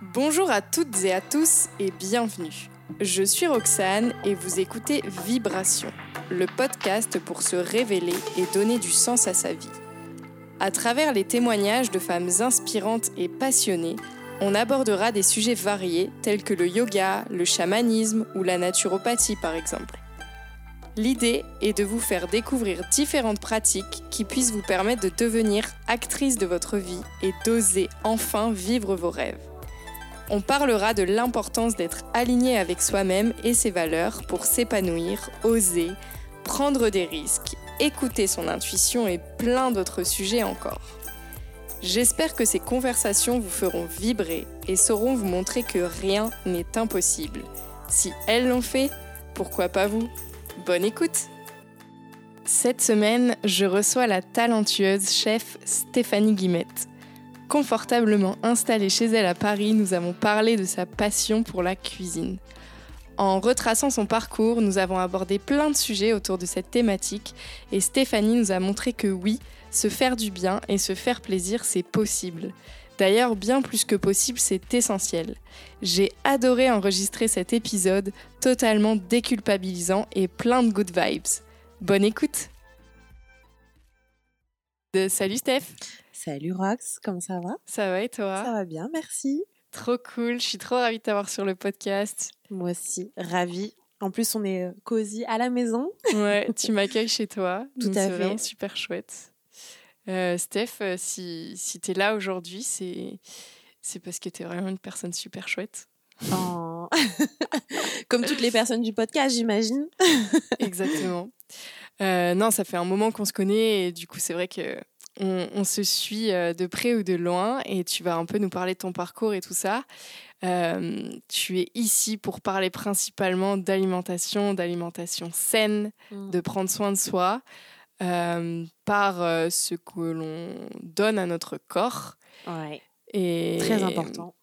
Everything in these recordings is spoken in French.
Bonjour à toutes et à tous et bienvenue. Je suis Roxane et vous écoutez Vibration, le podcast pour se révéler et donner du sens à sa vie. À travers les témoignages de femmes inspirantes et passionnées, on abordera des sujets variés tels que le yoga, le chamanisme ou la naturopathie par exemple. L'idée est de vous faire découvrir différentes pratiques qui puissent vous permettre de devenir actrice de votre vie et d'oser enfin vivre vos rêves. On parlera de l'importance d'être aligné avec soi-même et ses valeurs pour s'épanouir, oser, prendre des risques, écouter son intuition et plein d'autres sujets encore. J'espère que ces conversations vous feront vibrer et sauront vous montrer que rien n'est impossible. Si elles l'ont fait, pourquoi pas vous? Bonne écoute Cette semaine, je reçois la talentueuse chef Stéphanie Guimette. Confortablement installée chez elle à Paris, nous avons parlé de sa passion pour la cuisine. En retraçant son parcours, nous avons abordé plein de sujets autour de cette thématique et Stéphanie nous a montré que oui, se faire du bien et se faire plaisir, c'est possible. D'ailleurs, bien plus que possible, c'est essentiel. J'ai adoré enregistrer cet épisode totalement déculpabilisant et plein de good vibes. Bonne écoute de Salut Steph Salut Rox, comment ça va? Ça va et toi? Ça va bien, merci. Trop cool, je suis trop ravie de t'avoir sur le podcast. Moi aussi, ravie. En plus, on est cosy à la maison. Ouais, tu m'accueilles chez toi. Tout à fait. super chouette. Euh, Steph, euh, si, si tu es là aujourd'hui, c'est, c'est parce que tu es vraiment une personne super chouette. Oh. Comme toutes les personnes du podcast, j'imagine. Exactement. Euh, non, ça fait un moment qu'on se connaît et du coup, c'est vrai que on, on se suit euh, de près ou de loin et tu vas un peu nous parler de ton parcours et tout ça. Euh, tu es ici pour parler principalement d'alimentation, d'alimentation saine, Mm. de prendre soin de soi euh, par euh, ce que l'on donne à notre corps. Ouais, Et très important.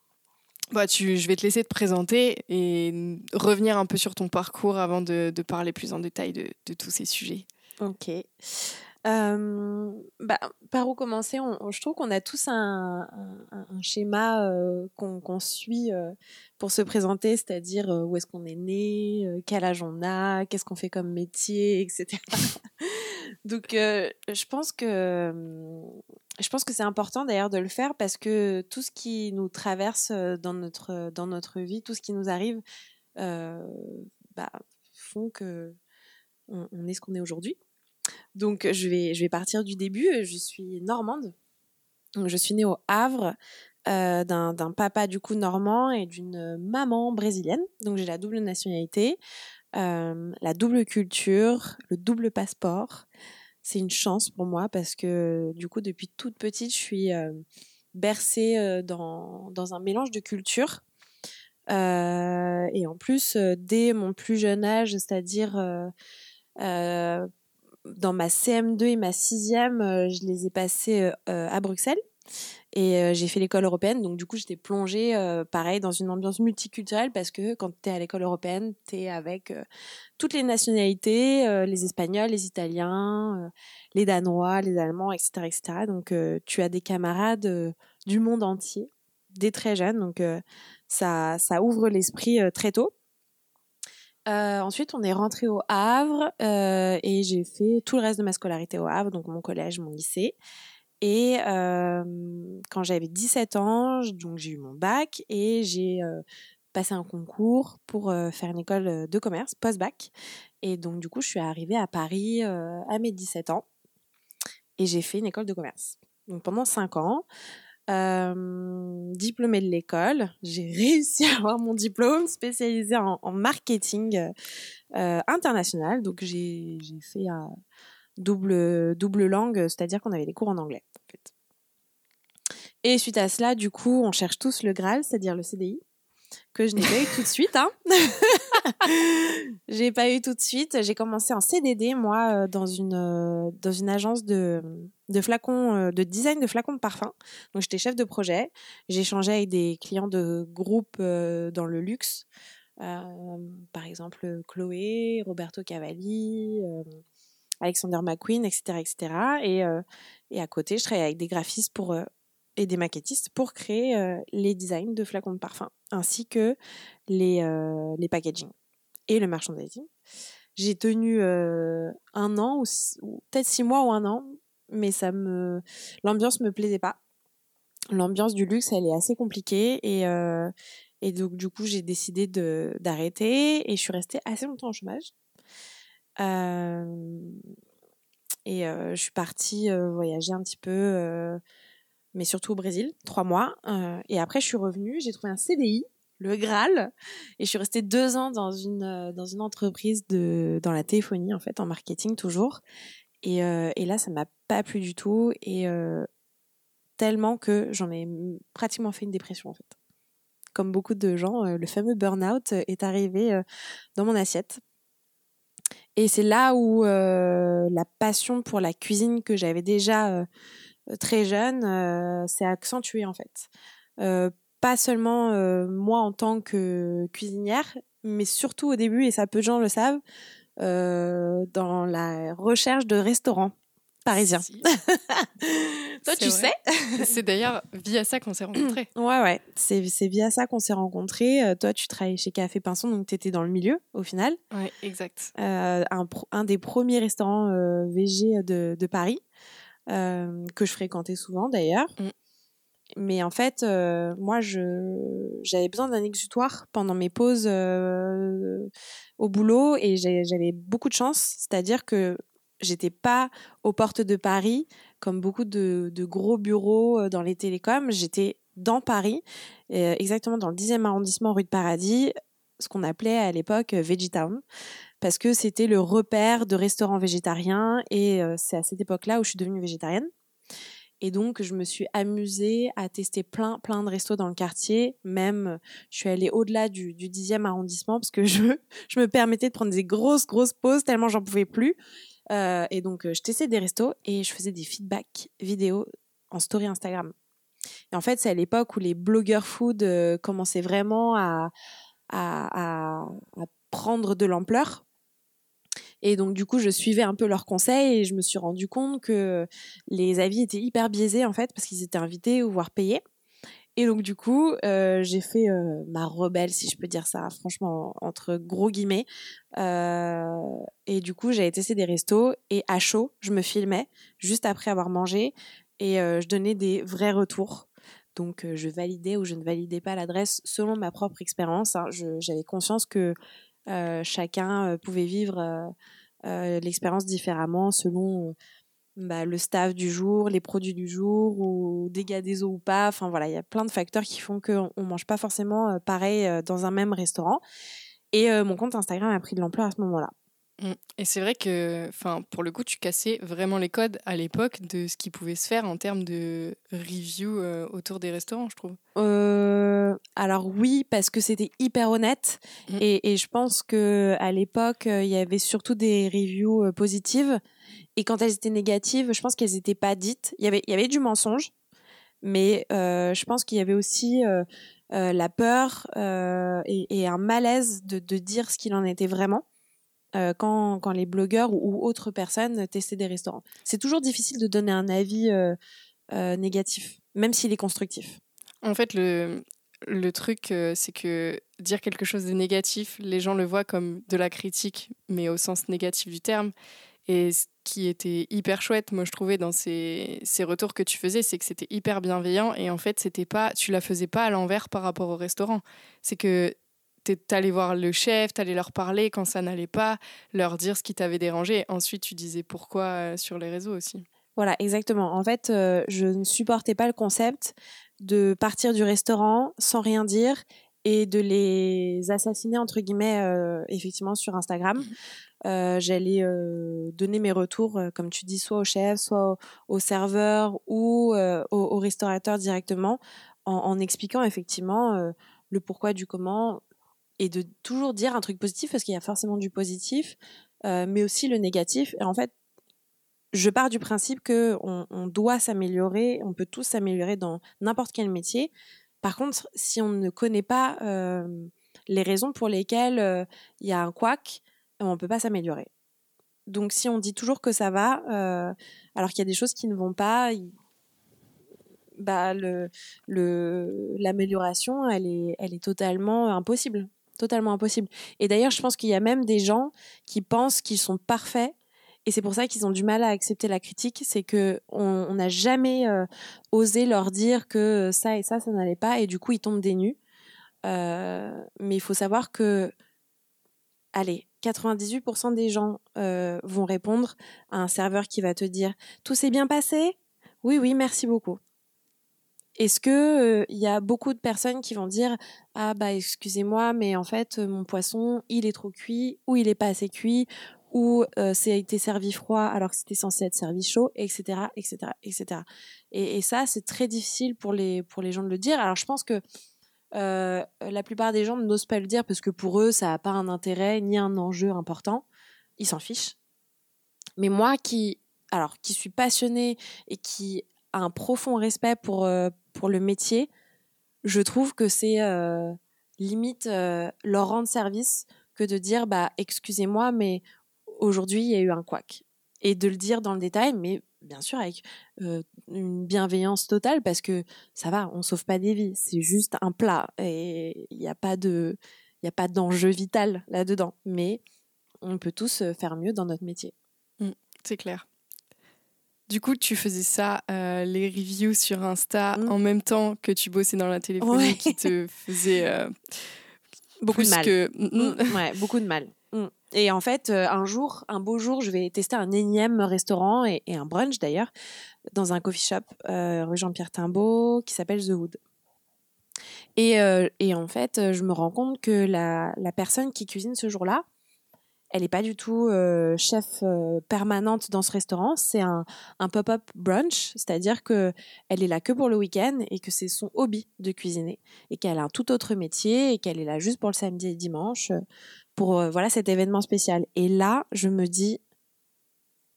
Bah, tu, je vais te laisser te présenter et revenir un peu sur ton parcours avant de, de parler plus en détail de, de tous ces sujets. Ok. Bah, par où commencer? Je trouve qu'on a tous un, schéma qu'on qu'on suit pour se présenter, c'est-à-dire où est-ce qu'on est né, quel âge on a, qu'est-ce qu'on fait comme métier, etc. Donc, je pense que je pense que c'est important d'ailleurs de le faire parce que tout ce qui nous traverse dans notre dans notre vie, tout ce qui nous arrive, bah, font que on, on est ce qu'on est aujourd'hui. Donc, je vais, je vais partir du début. Je suis normande. Donc, je suis née au Havre euh, d'un papa du coup normand et d'une maman brésilienne. Donc, j'ai la double nationalité, euh, la double culture, le double passeport. C'est une chance pour moi parce que du coup, depuis toute petite, je suis euh, bercée dans, dans un mélange de cultures. Et en plus, dès mon plus jeune âge, c'est-à-dire dans ma CM2 et ma 6e, euh, je les ai passées euh, euh, à Bruxelles. Et j'ai fait l'école européenne, donc du coup j'étais plongée, pareil, dans une ambiance multiculturelle parce que quand tu es à l'école européenne, tu es avec toutes les nationalités, les Espagnols, les Italiens, les Danois, les Allemands, etc. etc. Donc tu as des camarades du monde entier, dès très jeune, donc ça, ça ouvre l'esprit très tôt. Euh, ensuite, on est rentré au Havre euh, et j'ai fait tout le reste de ma scolarité au Havre, donc mon collège, mon lycée. Et euh, quand j'avais 17 ans, donc j'ai eu mon bac et j'ai passé un concours pour faire une école de commerce post-bac. Et donc du coup, je suis arrivée à Paris à mes 17 ans et j'ai fait une école de commerce. Donc pendant 5 ans, euh, diplômée de l'école, j'ai réussi à avoir mon diplôme spécialisé en, marketing euh, international. Donc j'ai fait un double, double langue, c'est-à-dire qu'on avait des cours en anglais. Et suite à cela, du coup, on cherche tous le Graal, c'est-à-dire le CDI, que je n'ai pas eu tout de suite. Hein. j'ai pas eu tout de suite. J'ai commencé en CDD, moi, euh, dans une, euh, dans une agence de, de flacons, euh, de design de flacons de parfum. Donc, j'étais chef de projet. Échangé avec des clients de groupes dans le luxe. Par exemple, Chloé, Roberto Cavalli, Alexander McQueen, etc. etc. Et, et à côté, je travaillais avec des graphistes pour et des maquettistes pour créer les designs de flacons de parfum, ainsi que les, les packaging et le merchandising. J'ai tenu un an, ou, peut-être six mois ou un an, mais ça me, l'ambiance me plaisait pas. L'ambiance du luxe, elle est assez compliquée et, et donc du coup j'ai décidé de d'arrêter et je suis restée assez longtemps en chômage. et je suis partie voyager un petit peu, mais surtout au Brésil, trois mois. et après je suis revenue, j'ai trouvé un CDI le Graal. Et je suis restée deux ans dans une, euh, dans une entreprise de, dans la téléphonie, en fait, en marketing toujours. Et, euh, et là, ça m'a pas plu du tout. Et euh, tellement que j'en ai pratiquement fait une dépression, en fait. Comme beaucoup de gens, le fameux burn-out est arrivé dans mon assiette. Et c'est là où la passion pour la cuisine que j'avais déjà très jeune s'est accentuée, en fait pas seulement euh, moi en tant que cuisinière, mais surtout au début, et ça peu de gens le savent, euh, dans la recherche de restaurants parisiens. Toi, tu sais? C'est d'ailleurs via ça qu'on s'est rencontrés. ouais, ouais. C'est, via ça qu'on s'est rencontrés. Euh, toi, tu travaillais chez Café Pinson, donc tu étais dans le milieu au final. Ouais, exact. un, un, des premiers restaurants VG de, de Paris, que je fréquentais souvent d'ailleurs. Mm. Mais en fait, euh, moi, j'avais besoin d'un exutoire pendant mes pauses euh, au boulot et j'avais beaucoup de chance, c'est-à-dire que j'étais pas aux portes de Paris comme beaucoup de, gros bureaux euh, dans les télécoms. J'étais dans Paris, exactement dans le 10e arrondissement rue de Paradis, ce qu'on appelait à l'époque Vegetown, parce que c'était le repère de restaurants végétariens et c'est à cette époque-là où je suis devenue végétarienne. Et donc, je me suis amusée à tester plein, plein de restos dans le quartier. Même, je suis allée au-delà du, du 10e arrondissement parce que je, je me permettais de prendre des grosses, grosses pauses tellement j'en pouvais plus. Euh, et donc, je testais des restos et je faisais des feedbacks vidéo en story Instagram. Et en fait, c'est à l'époque où les blogueurs food euh, commençaient vraiment à, à prendre de l'ampleur et donc, du coup, je suivais un peu leurs conseils et je me suis rendu compte que les avis étaient hyper biaisés, en fait, parce qu'ils étaient invités ou voire payés. Et donc, du coup, euh, j'ai fait euh, ma rebelle, si je peux dire ça, franchement, entre gros guillemets. Euh, et du coup, j'avais testé des restos et à chaud, je me filmais juste après avoir mangé et je donnais des vrais retours. Donc, je validais ou je ne validais pas l'adresse selon ma propre expérience. Hein. J'avais conscience que chacun euh, pouvait vivre euh, l'expérience différemment selon bah, le staff du jour, les produits du jour, ou dégâts des eaux ou pas. Enfin voilà, il y a plein de facteurs qui font qu'on ne mange pas forcément pareil dans un même restaurant. Et mon compte Instagram a pris de l'ampleur à ce moment-là. Mmh. Et c'est vrai que, enfin, pour le coup, tu cassais vraiment les codes à l'époque de ce qui pouvait se faire en termes de review autour des restaurants, je trouve. alors oui, parce que c'était hyper honnête mmh. et, je pense que à l'époque, il y avait surtout des reviews positives et quand elles étaient négatives, je pense qu'elles n'étaient pas dites. Il y avait, il y avait du mensonge, mais je pense qu'il y avait aussi la peur et, un malaise de, de dire ce qu'il en était vraiment. Euh, quand, les blogueurs ou, autres personnes testaient des restaurants. C'est toujours difficile de donner un avis euh, euh, négatif, même s'il est constructif. En fait, le, le truc, c'est que dire quelque chose de négatif, les gens le voient comme de la critique, mais au sens négatif du terme. Et ce qui était hyper chouette, moi je trouvais dans ces, ces retours que tu faisais, c'est que c'était hyper bienveillant et en fait c'était pas, tu la faisais pas à l'envers par rapport au restaurant. C'est que t'allais voir le chef, t'allais leur parler quand ça n'allait pas, leur dire ce qui t'avait dérangé. Ensuite, tu disais pourquoi euh, sur les réseaux aussi. Voilà, exactement. En fait, euh, je ne supportais pas le concept de partir du restaurant sans rien dire et de les assassiner, entre guillemets, euh, effectivement, sur Instagram. Mmh. J'allais donner mes retours, comme tu dis, soit au chef, soit au, serveur ou au, restaurateur directement, en, en expliquant effectivement le pourquoi du comment, et de toujours dire un truc positif parce qu'il y a forcément du positif, euh, mais aussi le négatif. Et en fait, je pars du principe que on, doit s'améliorer, on peut tous s'améliorer dans n'importe quel métier. Par contre, si on ne connaît pas euh, les raisons pour lesquelles euh, il y a un couac, on ne peut pas s'améliorer. Donc, si on dit toujours que ça va, alors qu'il y a des choses qui ne vont pas, bah l'amélioration, elle est elle est totalement impossible, totalement impossible. Et d'ailleurs, je pense qu'il y a même des gens qui pensent qu'ils sont parfaits et c'est pour ça qu'ils ont du mal à accepter la critique, c'est que on n'a jamais euh, osé leur dire que ça et ça, ça n'allait pas, et du coup ils tombent des nues. Euh, mais il faut savoir que, allez, 98% des gens euh, vont répondre à un serveur qui va te dire tout s'est bien passé? Oui, oui, merci beaucoup. Est-ce que il y a beaucoup de personnes qui vont dire ah bah excusez-moi mais en fait mon poisson il est trop cuit ou il est pas assez cuit ou euh, a été servi froid alors que c'était censé être servi chaud, etc., etc., etc. Et, ça, c'est très difficile pour les pour les gens de le dire. Alors, je pense que la plupart des gens n'osent pas le dire parce que pour eux, ça n'a pas un intérêt ni un enjeu important. Ils s'en fichent. Mais moi, qui alors qui suis passionnée et qui a un profond respect pour pour le métier, je trouve que c'est euh, limite euh, leur rendre service que de dire bah excusez-moi mais aujourd'hui, il y a eu un couac. Et de le dire dans le détail, mais bien sûr avec euh, une bienveillance totale, parce que ça va, on sauve pas des vies, c'est juste un plat et il n'y a pas de, il d'enjeu vital là-dedans. Mais on peut tous faire mieux dans notre métier. Mmh, c'est clair. Du coup, tu faisais ça, euh, les reviews sur Insta, mmh. en même temps que tu bossais dans la téléphonie, qui te faisait beaucoup de mal. Que... Mmh, ouais, beaucoup de mal. Et en fait, euh, un jour, un beau jour, je vais tester un énième restaurant et, un brunch d'ailleurs dans un coffee shop euh, rue Jean-Pierre Timbaud qui s'appelle The Wood. Et, euh, et, en fait, je me rends compte que la, la personne qui cuisine ce jour-là, elle n'est pas du tout chef permanente dans ce restaurant. C'est un, pop-up brunch, c'est-à-dire que elle est là que pour le week-end et que c'est son hobby de cuisiner et qu'elle a un tout autre métier et qu'elle est là juste pour le samedi et dimanche pour euh, voilà cet événement spécial. Et là, je me dis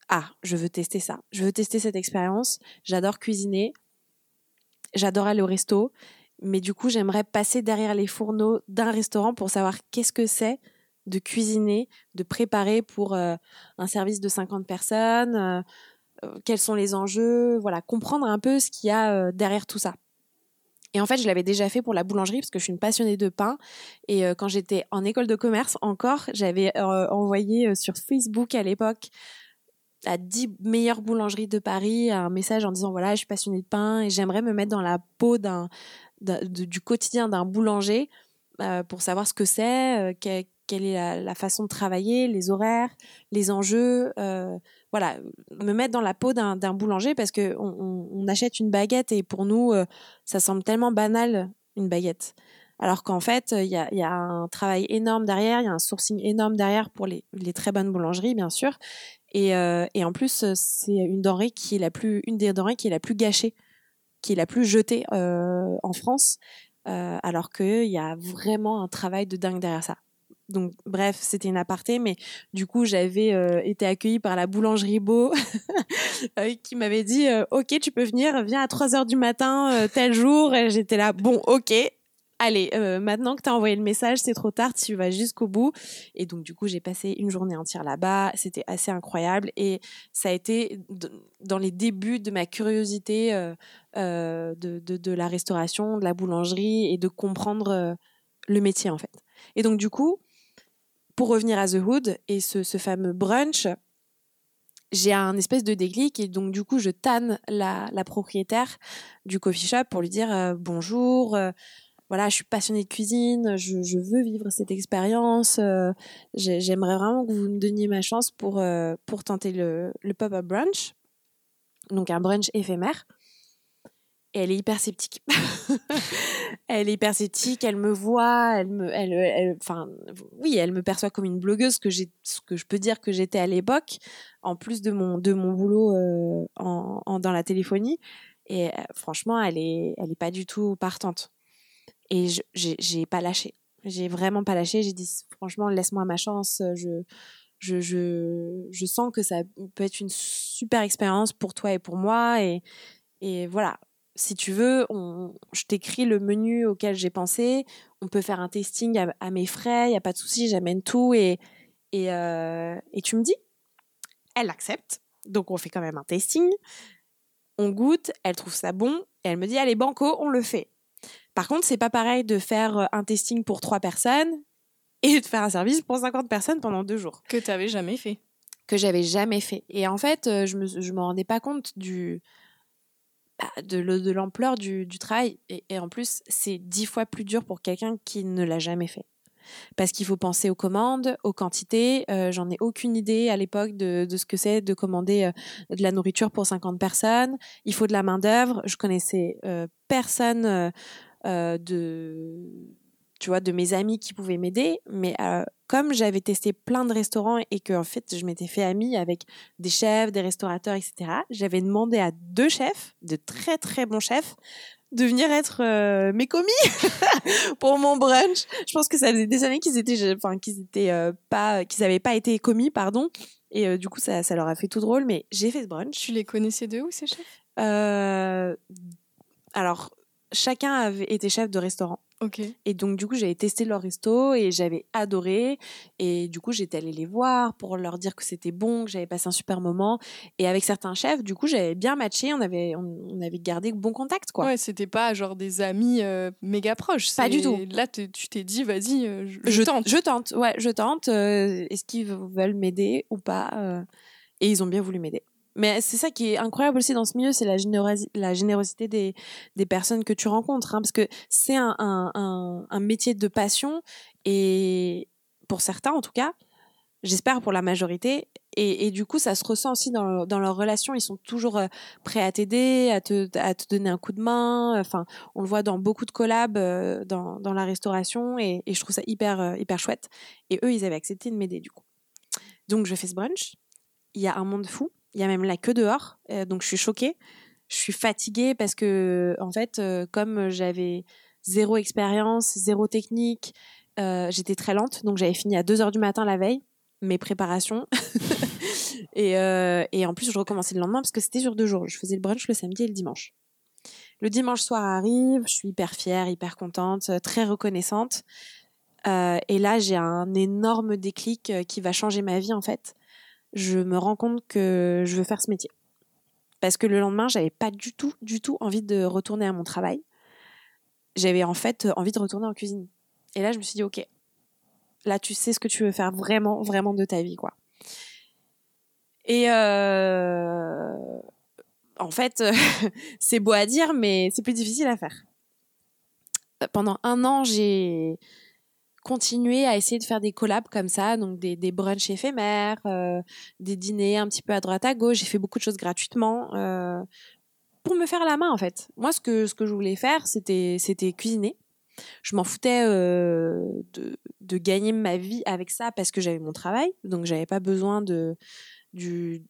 ah, je veux tester ça. Je veux tester cette expérience. J'adore cuisiner. J'adore aller au resto. Mais du coup, j'aimerais passer derrière les fourneaux d'un restaurant pour savoir qu'est-ce que c'est de cuisiner, de préparer pour euh, un service de 50 personnes, euh, quels sont les enjeux, voilà, comprendre un peu ce qu'il y a derrière tout ça. Et en fait, je l'avais déjà fait pour la boulangerie parce que je suis une passionnée de pain. Et euh, quand j'étais en école de commerce encore, j'avais euh, envoyé euh, sur Facebook à l'époque à 10 meilleures boulangeries de Paris un message en disant voilà, je suis passionnée de pain et j'aimerais me mettre dans la peau du quotidien d'un boulanger pour savoir ce que c'est, quelle est la, façon de travailler, les horaires, les enjeux voilà, me mettre dans la peau d'un boulanger parce que on, achète une baguette et pour nous, euh, ça semble tellement banal une baguette. Alors qu'en fait, il y a, un travail énorme derrière, il y a un sourcing énorme derrière pour les, très bonnes boulangeries, bien sûr. Et, euh, et en plus, c'est une denrée qui est la plus, une des denrées qui est la plus gâchée, qui est la plus jetée euh, en France, euh, alors qu'il y a vraiment un travail de dingue derrière ça donc bref, c'était une aparté, mais du coup j'avais euh, été accueillie par la boulangerie Beau euh, qui m'avait dit euh, ok tu peux venir, viens à 3 heures du matin tel jour. Et j'étais là bon ok. Allez, maintenant que tu as envoyé le message, c'est trop tard, tu vas jusqu'au bout. Et donc, du coup, j'ai passé une journée entière là-bas. C'était assez incroyable. Et ça a été dans les débuts de ma curiosité de, la restauration, de la boulangerie et de comprendre le métier, en fait. Et donc, du coup, pour revenir à The Hood et ce, fameux brunch, j'ai un espèce de déclic et donc du coup je tanne la, propriétaire du coffee shop pour lui dire euh, bonjour, euh, voilà je suis passionnée de cuisine, je, veux vivre cette expérience, euh, j'aimerais vraiment que vous me donniez ma chance pour, pour tenter le, le pop-up brunch, donc un brunch éphémère elle est hyper sceptique. elle est hyper sceptique, elle me voit, elle me, elle, enfin, oui, elle me perçoit comme une blogueuse que j'ai, ce que je peux dire que j'étais à l'époque, en plus de mon, de mon boulot euh, en, dans la téléphonie. Et euh, franchement, elle est, elle est pas du tout partante. Et je, j'ai pas lâché. J'ai vraiment pas lâché. J'ai dit, franchement, laisse-moi ma chance. Je, je, je, je sens que ça peut être une super expérience pour toi et pour moi. Et, et voilà, si tu veux, on, je t'écris le menu auquel j'ai pensé. On peut faire un testing à, mes frais, il n'y a pas de souci, j'amène tout et, et, euh, et tu me dis. Elle accepte, donc on fait quand même un testing. On goûte, elle trouve ça bon, Et elle me dit, allez, banco, on le fait. Par contre, c'est pas pareil de faire un testing pour trois personnes et de faire un service pour 50 personnes pendant deux jours. Que tu n'avais jamais fait. Que j'avais jamais fait. Et en fait, je me, je me rendais pas compte du, bah, de, l'ampleur du, du, travail. Et, en plus, c'est dix fois plus dur pour quelqu'un qui ne l'a jamais fait. Parce qu'il faut penser aux commandes, aux quantités. Euh, J'en ai aucune idée à l'époque de, ce que c'est de commander euh, de la nourriture pour 50 personnes. Il faut de la main-d'œuvre. Je connaissais euh, personne de tu vois, de mes amis qui pouvaient m'aider. Mais comme j'avais testé plein de restaurants et que en fait, je m'étais fait amie avec des chefs, des restaurateurs, etc., j'avais demandé à deux chefs, de très très bons chefs, de venir être euh, mes commis pour mon brunch. Je pense que ça faisait des années qu'ils étaient, enfin qu'ils étaient euh, pas, qu'ils avaient pas été commis, pardon. Et euh, du coup, ça, ça leur a fait tout drôle. Mais j'ai fait ce brunch. Tu les connaissais de où ces chefs? Alors, chacun avait été chef de restaurant. Et donc, du coup, j'avais testé leur resto et j'avais adoré. Et du coup, j'étais allée les voir pour leur dire que c'était bon, que j'avais passé un super moment. Et avec certains chefs, du coup, j'avais bien matché. On avait, on, on, avait gardé bon contact, quoi. Ouais, c'était pas genre des amis euh, méga proches. Pas du tout. Là, tu t'es dit, vas-y, euh, je, je, tente. Je tente, ouais, je tente. Euh, Est-ce qu'ils veulent m'aider ou pas Et ils ont bien voulu m'aider. Mais c'est ça qui est incroyable aussi dans ce milieu, c'est la, générosi la générosité des, personnes que tu rencontres. Hein, parce que c'est un, métier de passion et pour certains en tout cas, j'espère pour la majorité. Et, du coup, ça se ressent aussi dans, leurs relations. Ils sont toujours euh, prêts à t'aider, à te, donner un coup de main. Enfin, on le voit dans beaucoup de collabs euh, dans, dans la restauration et, et je trouve ça hyper, euh, hyper chouette. Et eux, ils avaient accepté de m'aider du coup. Donc, je fais ce brunch. Il y a un monde fou il y a même la queue dehors, euh, donc je suis choquée. Je suis fatiguée parce que, en fait, euh, comme j'avais zéro expérience, zéro technique, euh, j'étais très lente, donc j'avais fini à 2 heures du matin la veille, mes préparations. et, en plus, je recommençais le lendemain parce que c'était sur deux jours. Je faisais le brunch le samedi et le dimanche. Le dimanche soir arrive, je suis hyper fière, hyper contente, très reconnaissante. et là, j'ai un énorme déclic qui va changer ma vie, en fait je me rends compte que je veux faire ce métier. Parce que le lendemain, j'avais pas du tout, du tout envie de retourner à mon travail. J'avais en fait envie de retourner en cuisine. Et là, je me suis dit, ok, là, tu sais ce que tu veux faire vraiment, vraiment de ta vie, quoi. Et euh... en fait, c'est beau à dire, mais c'est plus difficile à faire. Pendant un an, j'ai continuer à essayer de faire des collabs comme ça, donc des, brunchs éphémères, euh, des dîners un petit peu à droite à gauche. J'ai fait beaucoup de choses gratuitement euh, pour me faire la main en fait. Moi, ce que ce que je voulais faire, c'était c'était cuisiner. Je m'en foutais euh, de, de gagner ma vie avec ça parce que j'avais mon travail, donc j'avais pas besoin de du,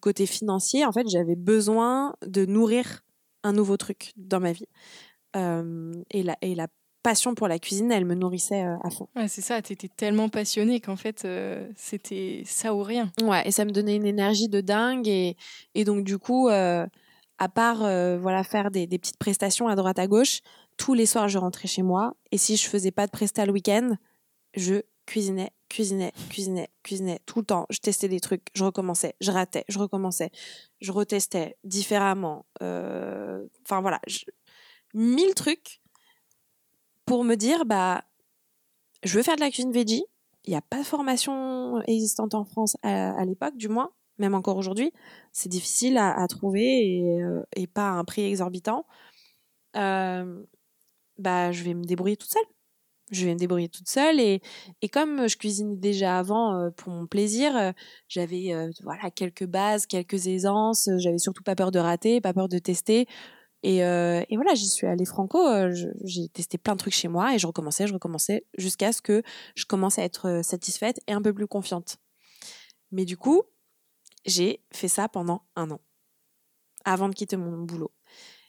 côté financier. En fait, j'avais besoin de nourrir un nouveau truc dans ma vie. Et la et la passion pour la cuisine, elle me nourrissait euh, à fond. Ouais, c'est ça, tu étais tellement passionnée qu'en fait, euh, c'était ça ou rien. Ouais, et ça me donnait une énergie de dingue. Et, et donc, du coup, euh, à part euh, voilà, faire des, des, petites prestations à droite à gauche, tous les soirs, je rentrais chez moi. Et si je faisais pas de presta le week-end, je cuisinais, cuisinais, cuisinais, cuisinais tout le temps. Je testais des trucs, je recommençais, je ratais, je recommençais, je retestais différemment. Enfin, voilà, je... mille trucs pour me dire bah je veux faire de la cuisine veggie. Il n'y a pas de formation existante en France à, l'époque, du moins, même encore aujourd'hui. C'est difficile à, trouver et, euh, et, pas à un prix exorbitant. Euh, bah, je vais me débrouiller toute seule. Je vais me débrouiller toute seule et, et comme je cuisinais déjà avant euh, pour mon plaisir, j'avais voilà quelques bases, quelques aisances. J'avais surtout pas peur de rater, pas peur de tester. Et, euh, et, voilà, j'y suis allée franco. J'ai testé plein de trucs chez moi et je recommençais, je recommençais jusqu'à ce que je commence à être satisfaite et un peu plus confiante. Mais du coup, j'ai fait ça pendant un an avant de quitter mon boulot.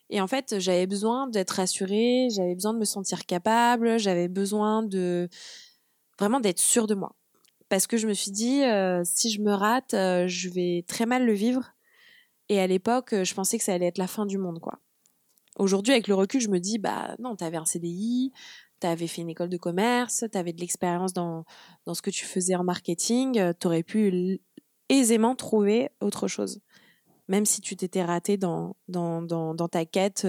Et en fait, j'avais besoin d'être rassurée, j'avais besoin de me sentir capable, j'avais besoin de vraiment d'être sûre de moi. Parce que je me suis dit, euh, si je me rate, euh, je vais très mal le vivre. Et à l'époque, je pensais que ça allait être la fin du monde, quoi. Aujourd'hui, avec le recul, je me dis, bah non, t'avais un CDI, t'avais fait une école de commerce, t'avais de l'expérience dans, dans ce que tu faisais en marketing, t'aurais pu aisément trouver autre chose. même si tu t'étais raté dans, dans, dans, ta quête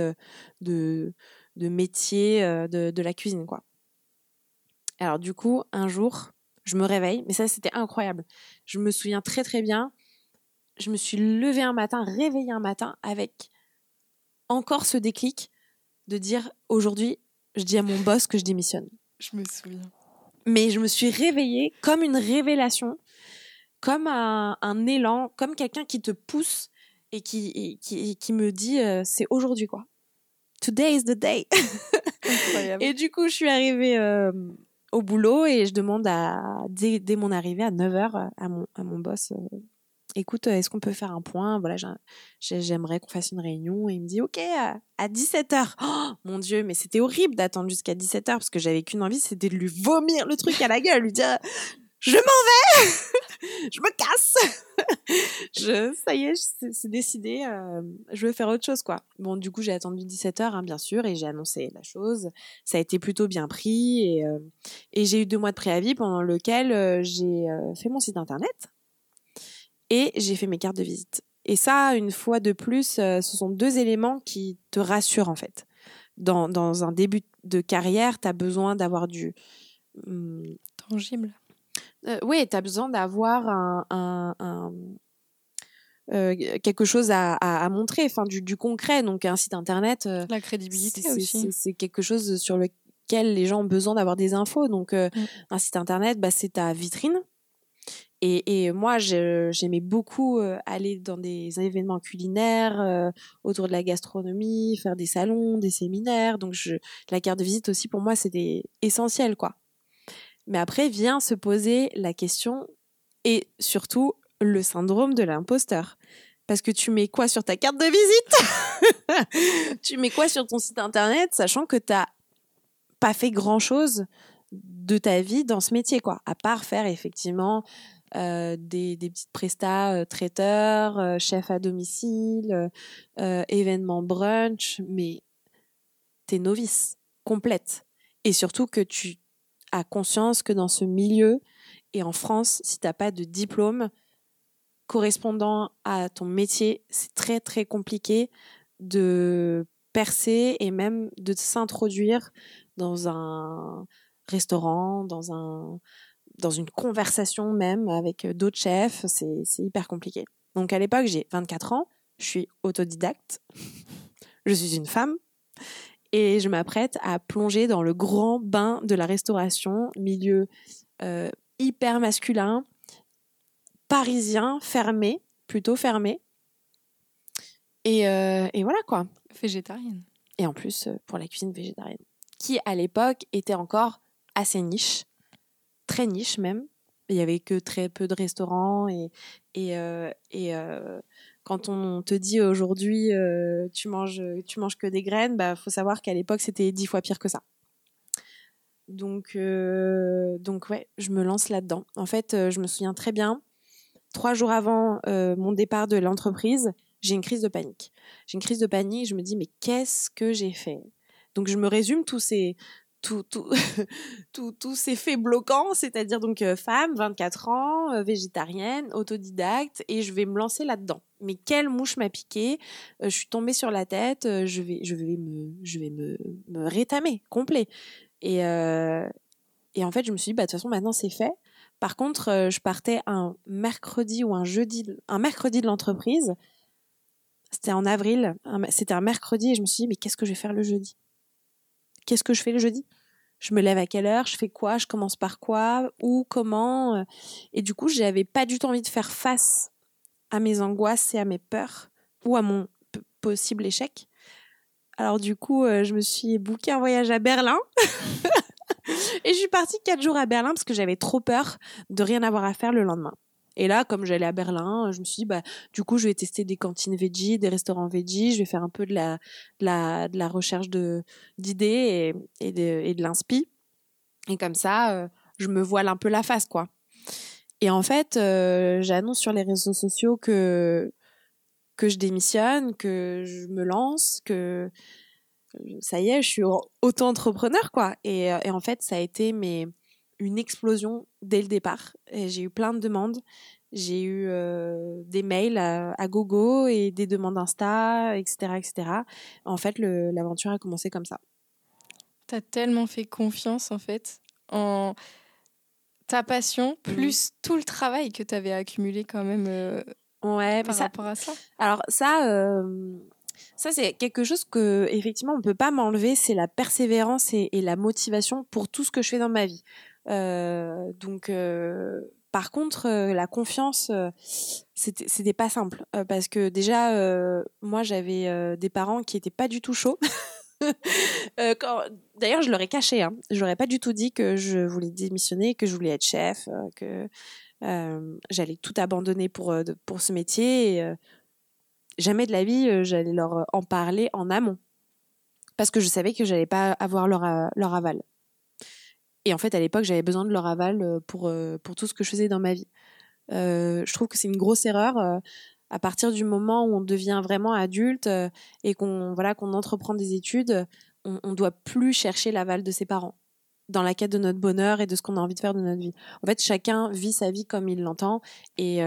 de, de métier de, de la cuisine, quoi. Alors du coup, un jour, je me réveille, mais ça c'était incroyable. Je me souviens très très bien. Je me suis levée un matin, réveillée un matin avec encore ce déclic de dire aujourd'hui, je dis à mon boss que je démissionne. Je me souviens. Mais je me suis réveillée comme une révélation, comme un, élan, comme quelqu'un qui te pousse et qui, qui, qui me dit euh, c'est aujourd'hui quoi. Today is the day. Incroyable. et du coup, je suis arrivée euh, au boulot et je demande à, dès, mon arrivée à 9h euh, à mon, à mon boss euh, écoute, est-ce qu'on peut faire un point? Voilà, j'aimerais qu'on fasse une réunion. Et il me dit, OK, à 17h. mon Dieu, mais c'était horrible d'attendre jusqu'à 17h parce que j'avais qu'une envie, c'était de lui vomir le truc à la gueule, lui dire, je m'en vais je me casse je ça y est c'est décidé euh, je veux faire autre chose quoi bon du coup j'ai attendu 17 heures hein, bien sûr et j'ai annoncé la chose ça a été plutôt bien pris et, euh, j'ai eu deux mois de préavis pendant lequel euh, j'ai fait mon site internet et j'ai fait mes cartes de visite et ça une fois de plus ce sont deux éléments qui te rassurent en fait dans, dans un début de carrière tu as besoin d'avoir du hmm, tangible euh, oui, tu as besoin d'avoir un, euh, quelque chose à, montrer, enfin du, concret. Donc un site internet. Euh, La crédibilité aussi. C'est quelque chose sur lequel les gens ont besoin d'avoir des infos. Donc mmh. un site internet, bah, c'est ta vitrine. Et, moi, j'aimais beaucoup aller dans des événements culinaires, autour de la gastronomie, faire des salons, des séminaires. Donc, la carte de visite aussi, pour moi, c'était essentiel, quoi. Mais après vient se poser la question et surtout le syndrome de l'imposteur. Parce que tu mets quoi sur ta carte de visite? Tu mets quoi sur ton site internet, sachant que tu n'as pas fait grand-chose de ta vie dans ce métier, quoi. À part faire effectivement euh, des, petites prestats euh, traiteurs, euh, chef à domicile, événements brunch, mais t'es novice, complète. Et surtout que tu a conscience que dans ce milieu, et en France, si tu n'as pas de diplôme correspondant à ton métier, c'est très très compliqué de percer et même de s'introduire dans un restaurant, dans, un, dans une conversation même avec d'autres chefs, c'est hyper compliqué. Donc à l'époque, j'ai 24 ans, je suis autodidacte, je suis une femme et je m'apprête à plonger dans le grand bain de la restauration, milieu euh, hyper masculin, parisien, fermé, plutôt fermé. Et, euh, et, voilà quoi. Végétarienne. Et en plus, euh, pour la cuisine végétarienne, qui à l'époque était encore assez niche, très niche même. Il y avait que très peu de restaurants et, et, et quand on te dit aujourd'hui euh, tu manges tu manges que des graines, bah faut savoir qu'à l'époque c'était dix fois pire que ça. Donc euh, donc ouais, je me lance là-dedans. En fait, euh, je me souviens très bien. Trois jours avant mon départ de l'entreprise, j'ai une crise de panique. J'ai une crise de panique. Je me dis mais qu'est-ce que j'ai fait? Donc je me résume tous ces tout, tout, ces faits bloquants, c'est-à-dire donc euh, femme, 24 ans, euh, végétarienne, autodidacte, et je vais me lancer là-dedans. Mais quelle mouche m'a piqué euh, Je suis tombée sur la tête, je vais, je vais me, je vais me rétamer complet. Et, et en fait, je me suis dit, bah, de toute façon, maintenant c'est fait. Par contre, je partais un mercredi ou un jeudi, un mercredi de l'entreprise. C'était en avril, c'était un mercredi, et je me suis dit, mais qu'est-ce que je vais faire le jeudi? Qu'est-ce que je fais le jeudi? Je me lève à quelle heure, je fais quoi, je commence par quoi, où, comment? Et du coup, j'avais pas du tout envie de faire face à mes angoisses et à mes peurs ou à mon possible échec. Alors du coup, euh, je me suis booké un voyage à Berlin. et je suis partie quatre jours à Berlin parce que j'avais trop peur de rien avoir à faire le lendemain. Et là, comme j'allais à Berlin, je me suis dit, bah, du coup, je vais tester des cantines veggie, des restaurants veggie, je vais faire un peu de la, de la, de la recherche d'idées et, et de, et de l'inspi. Et comme ça, euh, je me voile un peu la face, quoi. Et en fait, euh, j'annonce sur les réseaux sociaux que, que je démissionne, que je me lance, que ça y est, je suis auto-entrepreneur, quoi. Et, et en fait, ça a été mes une explosion dès le départ. J'ai eu plein de demandes. j'ai eu des mails à, à, gogo et des demandes Insta, etc., etc. En fait, l'aventure a commencé comme ça. Tu as tellement fait confiance, en fait, en ta passion, mmh plus tout le travail que tu avais accumulé quand même ouais, par rapport à ça. Alors ça, ça c'est quelque chose que effectivement on peut pas m'enlever, c'est la persévérance et, et, la motivation pour tout ce que je fais dans ma vie. Donc par contre, la confiance, c'était, c'était pas simple parce que déjà, moi, j'avais des parents qui étaient pas du tout chauds. D'ailleurs, je leur ai caché. Hein. Je leur ai pas du tout dit que je voulais démissionner, que je voulais être chef, que j'allais tout abandonner pour pour ce métier. jamais de la vie, j'allais leur en parler en amont parce que je savais que j'allais pas avoir leur aval. Et en fait, à l'époque, j'avais besoin de leur aval pour, pour tout ce que je faisais dans ma vie. Euh, je trouve que c'est une grosse erreur. à partir du moment où on devient vraiment adulte et qu'on voilà, qu'on entreprend des études, on ne doit plus chercher l'aval de ses parents dans la quête de notre bonheur et de ce qu'on a envie de faire de notre vie. En fait, chacun vit sa vie comme il l'entend et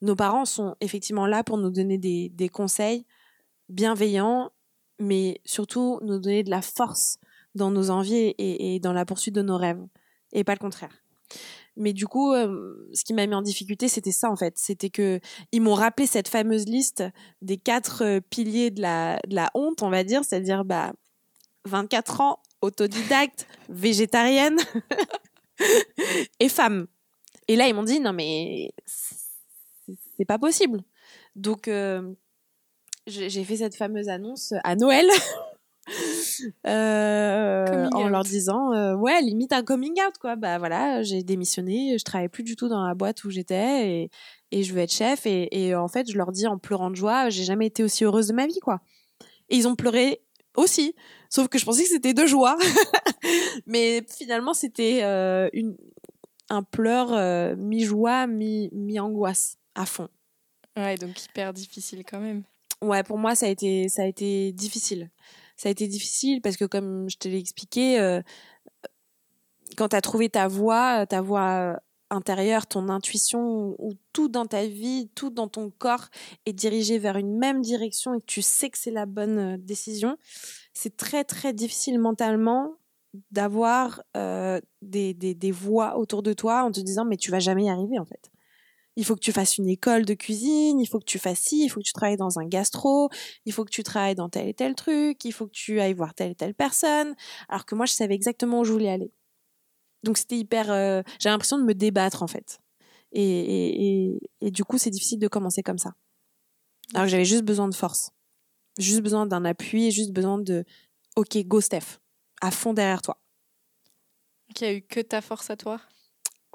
nos parents sont effectivement là pour nous donner des, des conseils bienveillants, mais surtout nous donner de la force dans nos envies et, dans la poursuite de nos rêves, et pas le contraire. Mais du coup, euh, ce qui m'a mis en difficulté, c'était ça en fait. C'était que ils m'ont rappelé cette fameuse liste des quatre euh, piliers de la, honte, on va dire, c'est-à-dire bah 24 ans, autodidacte, végétarienne et femme. Et là, ils m'ont dit non mais c'est pas possible. Donc euh, j'ai fait cette fameuse annonce à Noël euh, en leur disant euh, ouais limite un coming out quoi. Bah voilà j'ai démissionné je travaille plus du tout dans la boîte où j'étais et, et je veux être chef et, et, en fait je leur dis en pleurant de joie j'ai jamais été aussi heureuse de ma vie quoi. Et ils ont pleuré aussi sauf que je pensais que c'était de joie. Mais finalement c'était euh, une un pleur mi joie mi mi angoisse à fond. Ouais donc hyper difficile quand même. Ouais pour moi ça a été ça a été difficile ça a été difficile parce que comme je te l'ai expliqué, euh, quand tu as trouvé ta voix, ta voix intérieure, ton intuition, ou tout dans ta vie, tout dans ton corps est dirigé vers une même direction et que tu sais que c'est la bonne euh, décision, c'est très très difficile mentalement d'avoir euh, des, des, des voix autour de toi en te disant mais tu vas jamais y arriver en fait il faut que tu fasses une école de cuisine, il faut que tu fasses ci, il faut que tu travailles dans un gastro, il faut que tu travailles dans tel et tel truc, il faut que tu ailles voir telle et telle personne. Alors que moi, je savais exactement où je voulais aller. Donc c'était hyper. Euh, J'avais l'impression de me débattre en fait. Et, et, du coup, c'est difficile de commencer comme ça. Alors que j'avais juste besoin de force, juste besoin d'un appui, juste besoin de OK, go Steph, à fond derrière toi. Qui a eu que ta force à toi?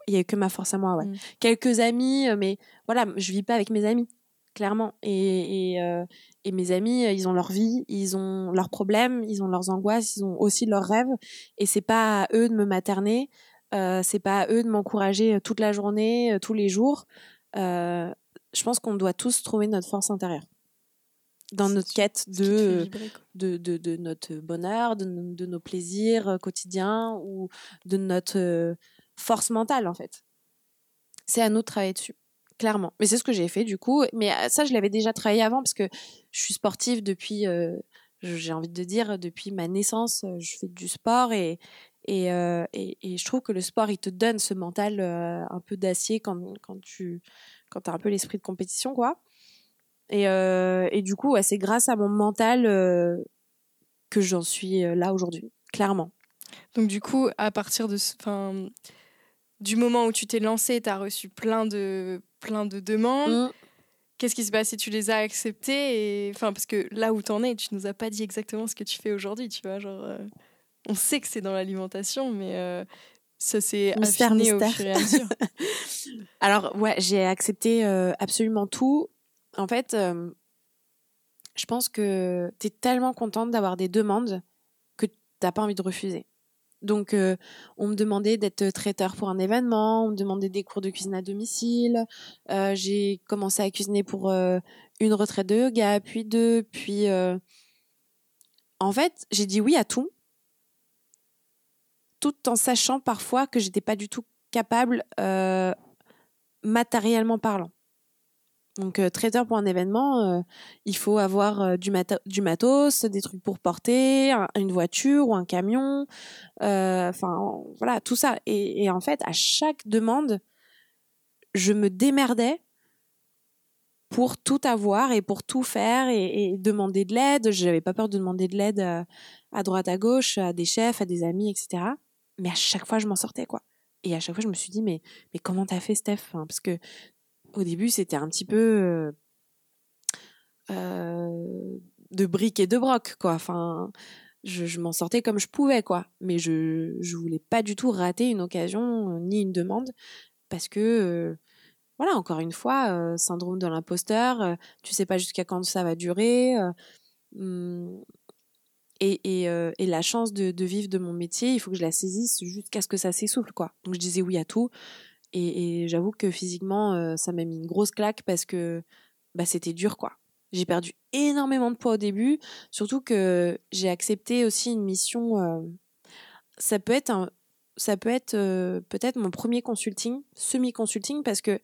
Il y a que ma force à moi, ouais. Mmh. Quelques amis, euh, mais voilà, je vis pas avec mes amis, clairement. Et, et, euh, et, mes amis, ils ont leur vie, ils ont leurs problèmes, ils ont leurs angoisses, ils ont aussi leurs rêves. Et c'est pas à eux de me materner, euh, c'est pas à eux de m'encourager euh, toute la journée, tous les jours. Euh, je pense qu'on doit tous trouver notre force intérieure dans notre quête de, de, de, de, notre bonheur, de, de, nos plaisirs quotidiens ou de notre force mentale en fait. C'est à nous de travailler dessus, clairement. Mais c'est ce que j'ai fait du coup. Mais euh, ça, je l'avais déjà travaillé avant parce que je suis sportive depuis, euh, j'ai envie de dire, depuis ma naissance. Euh, je fais du sport et, et, et, je trouve que le sport, il te donne ce mental un peu d'acier quand, quand tu quand as un peu l'esprit de compétition, quoi. Et, et du coup, c'est grâce à mon mental que j'en suis là aujourd'hui, clairement. Donc du coup, à partir de, enfin, du moment où tu t'es lancé, tu as reçu plein de, plein de demandes. Mm. Qu'est-ce qui se passe si tu les as acceptées et... enfin, Parce que là où tu en es, tu nous as pas dit exactement ce que tu fais aujourd'hui. Tu vois, genre, euh, on sait que c'est dans l'alimentation, mais euh, ça s'est affiné au fur et à mesure. Alors, ouais, j'ai accepté euh, absolument tout. En fait, je pense que tu es tellement contente d'avoir des demandes que tu n'as pas envie de refuser. Donc, euh, on me demandait d'être traiteur pour un événement, on me demandait des cours de cuisine à domicile. Euh, j'ai commencé à cuisiner pour euh, une retraite de yoga, puis deux, puis... En fait, j'ai dit oui à tout, tout en sachant parfois que j'étais pas du tout capable matériellement parlant. Donc, traiteur pour un événement, il faut avoir du, du, matos, des trucs pour porter, une voiture ou un camion, enfin, voilà, tout ça. Et, et, en fait, à chaque demande, je me démerdais pour tout avoir et pour tout faire et, demander de l'aide. Je n'avais pas peur de demander de l'aide à, droite, à gauche, à des chefs, à des amis, etc. Mais à chaque fois, je m'en sortais, quoi. Et à chaque fois, je me suis dit, mais, mais comment t'as fait, Steph? Parce que au début, c'était un petit peu euh, euh, de briques et de broc, quoi. Enfin, je, m'en sortais comme je pouvais, quoi. Mais je je voulais pas du tout rater une occasion euh, ni une demande parce que voilà, encore une fois, syndrome de l'imposteur, tu sais pas jusqu'à quand ça va durer. Mmh, et, et, la chance de, vivre de mon métier, il faut que je la saisisse jusqu'à ce que ça s'essouffle, quoi. Donc je disais oui à tout. Et, j'avoue que physiquement, ça m'a mis une grosse claque parce que bah, c'était dur, quoi. J'ai perdu énormément de poids au début, surtout que j'ai accepté aussi une mission. ça peut être un, ça peut être peut-être mon premier consulting, semi-consulting, parce que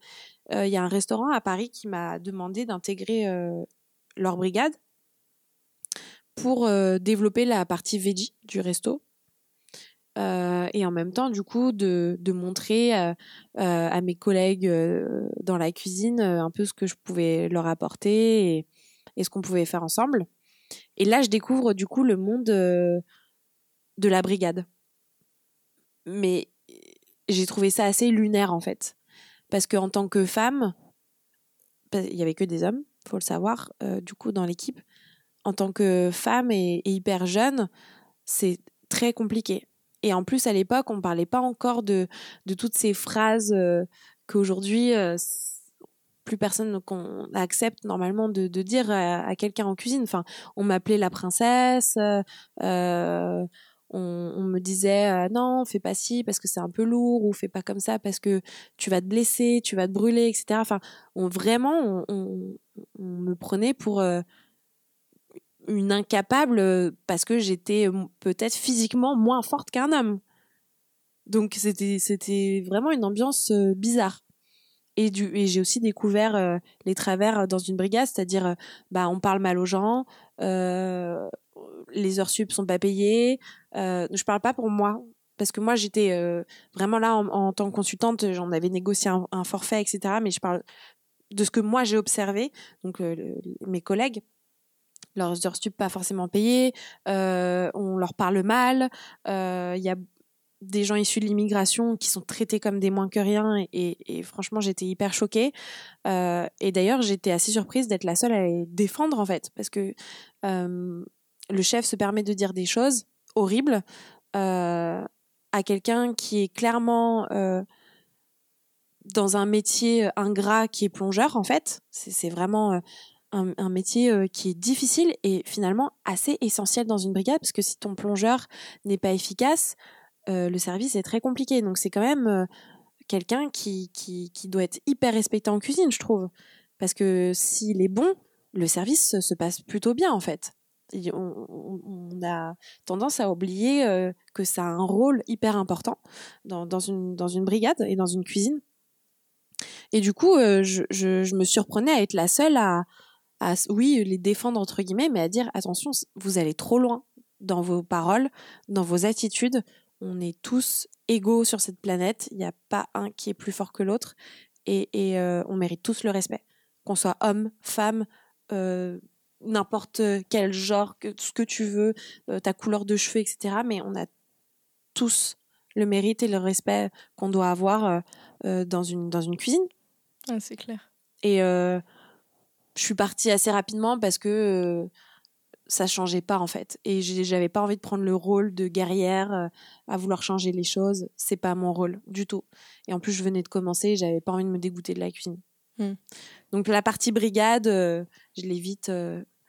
il y a un restaurant à Paris qui m'a demandé d'intégrer leur brigade pour développer la partie veggie du resto. Et en même temps, du coup, de, montrer à mes collègues dans la cuisine un peu ce que je pouvais leur apporter et, ce qu'on pouvait faire ensemble. Et là, je découvre du coup le monde de la brigade mais j'ai trouvé ça assez lunaire en fait. Parce qu'en tant que femme, il y avait que des hommes, faut le savoir, euh, du coup, dans l'équipe. En tant que femme et, hyper jeune, c'est très compliqué. Et en plus, à l'époque, on ne parlait pas encore de, de toutes ces phrases euh, qu'aujourd'hui, euh, plus personne qu'on accepte normalement de, de dire à, quelqu'un en cuisine. Enfin, on m'appelait la princesse, on, me disait euh, non, fais pas ci parce que c'est un peu lourd ou fais pas comme ça parce que tu vas te blesser, tu vas te brûler, etc. Enfin, vraiment, on, me prenait pour euh, une incapable euh, parce que j'étais peut-être physiquement moins forte qu'un homme. Donc c'était c'était vraiment une ambiance bizarre. Et, du, et j'ai aussi découvert les travers dans une brigade, c'est-à-dire bah on parle mal aux gens, les heures sup sont pas payées. Euh, je parle pas pour moi parce que moi j'étais euh, vraiment là en, tant que consultante, j'en avais négocié un, forfait, etc. Mais je parle de ce que moi j'ai observé, donc euh, mes collègues. Leurs heures sup pas forcément payées, on leur parle mal, il y a des gens issus de l'immigration qui sont traités comme des moins que rien et, franchement j'étais hyper choquée et d'ailleurs j'étais assez surprise d'être la seule à les défendre en fait parce que le chef se permet de dire des choses horribles à quelqu'un qui est clairement dans un métier ingrat qui est plongeur en fait. C'est vraiment euh, un, métier qui est difficile et finalement assez essentiel dans une brigade parce que si ton plongeur n'est pas efficace, le service est très compliqué. Donc c'est quand même quelqu'un qui, qui, doit être hyper respecté en cuisine, je trouve. Parce que s'il est bon, le service se passe plutôt bien en fait on, a tendance à oublier euh, que ça a un rôle hyper important dans, dans, une, dans une brigade et dans une cuisine. Et du coup, euh, je, je, me surprenais à être la seule à, à, oui, les défendre entre guillemets, mais à dire attention, vous allez trop loin dans vos paroles, dans vos attitudes. On est tous égaux sur cette planète. Il n'y a pas un qui est plus fort que l'autre. Et, et euh, on mérite tous le respect. Qu'on soit homme, femme, n'importe quel genre, que, ce que tu veux, euh, ta couleur de cheveux, etc. Mais on a tous le mérite et le respect qu'on doit avoir euh, euh, dans, une, dans une cuisine. Ah, c'est clair. Et je suis partie assez rapidement parce que ça changeait pas en fait. Et j'avais pas envie de prendre le rôle de guerrière à vouloir changer les choses. C'est pas mon rôle du tout. Et en plus, je venais de commencer et j'avais pas envie de me dégoûter de la cuisine. Mmh. Donc la partie brigade, je l'ai vite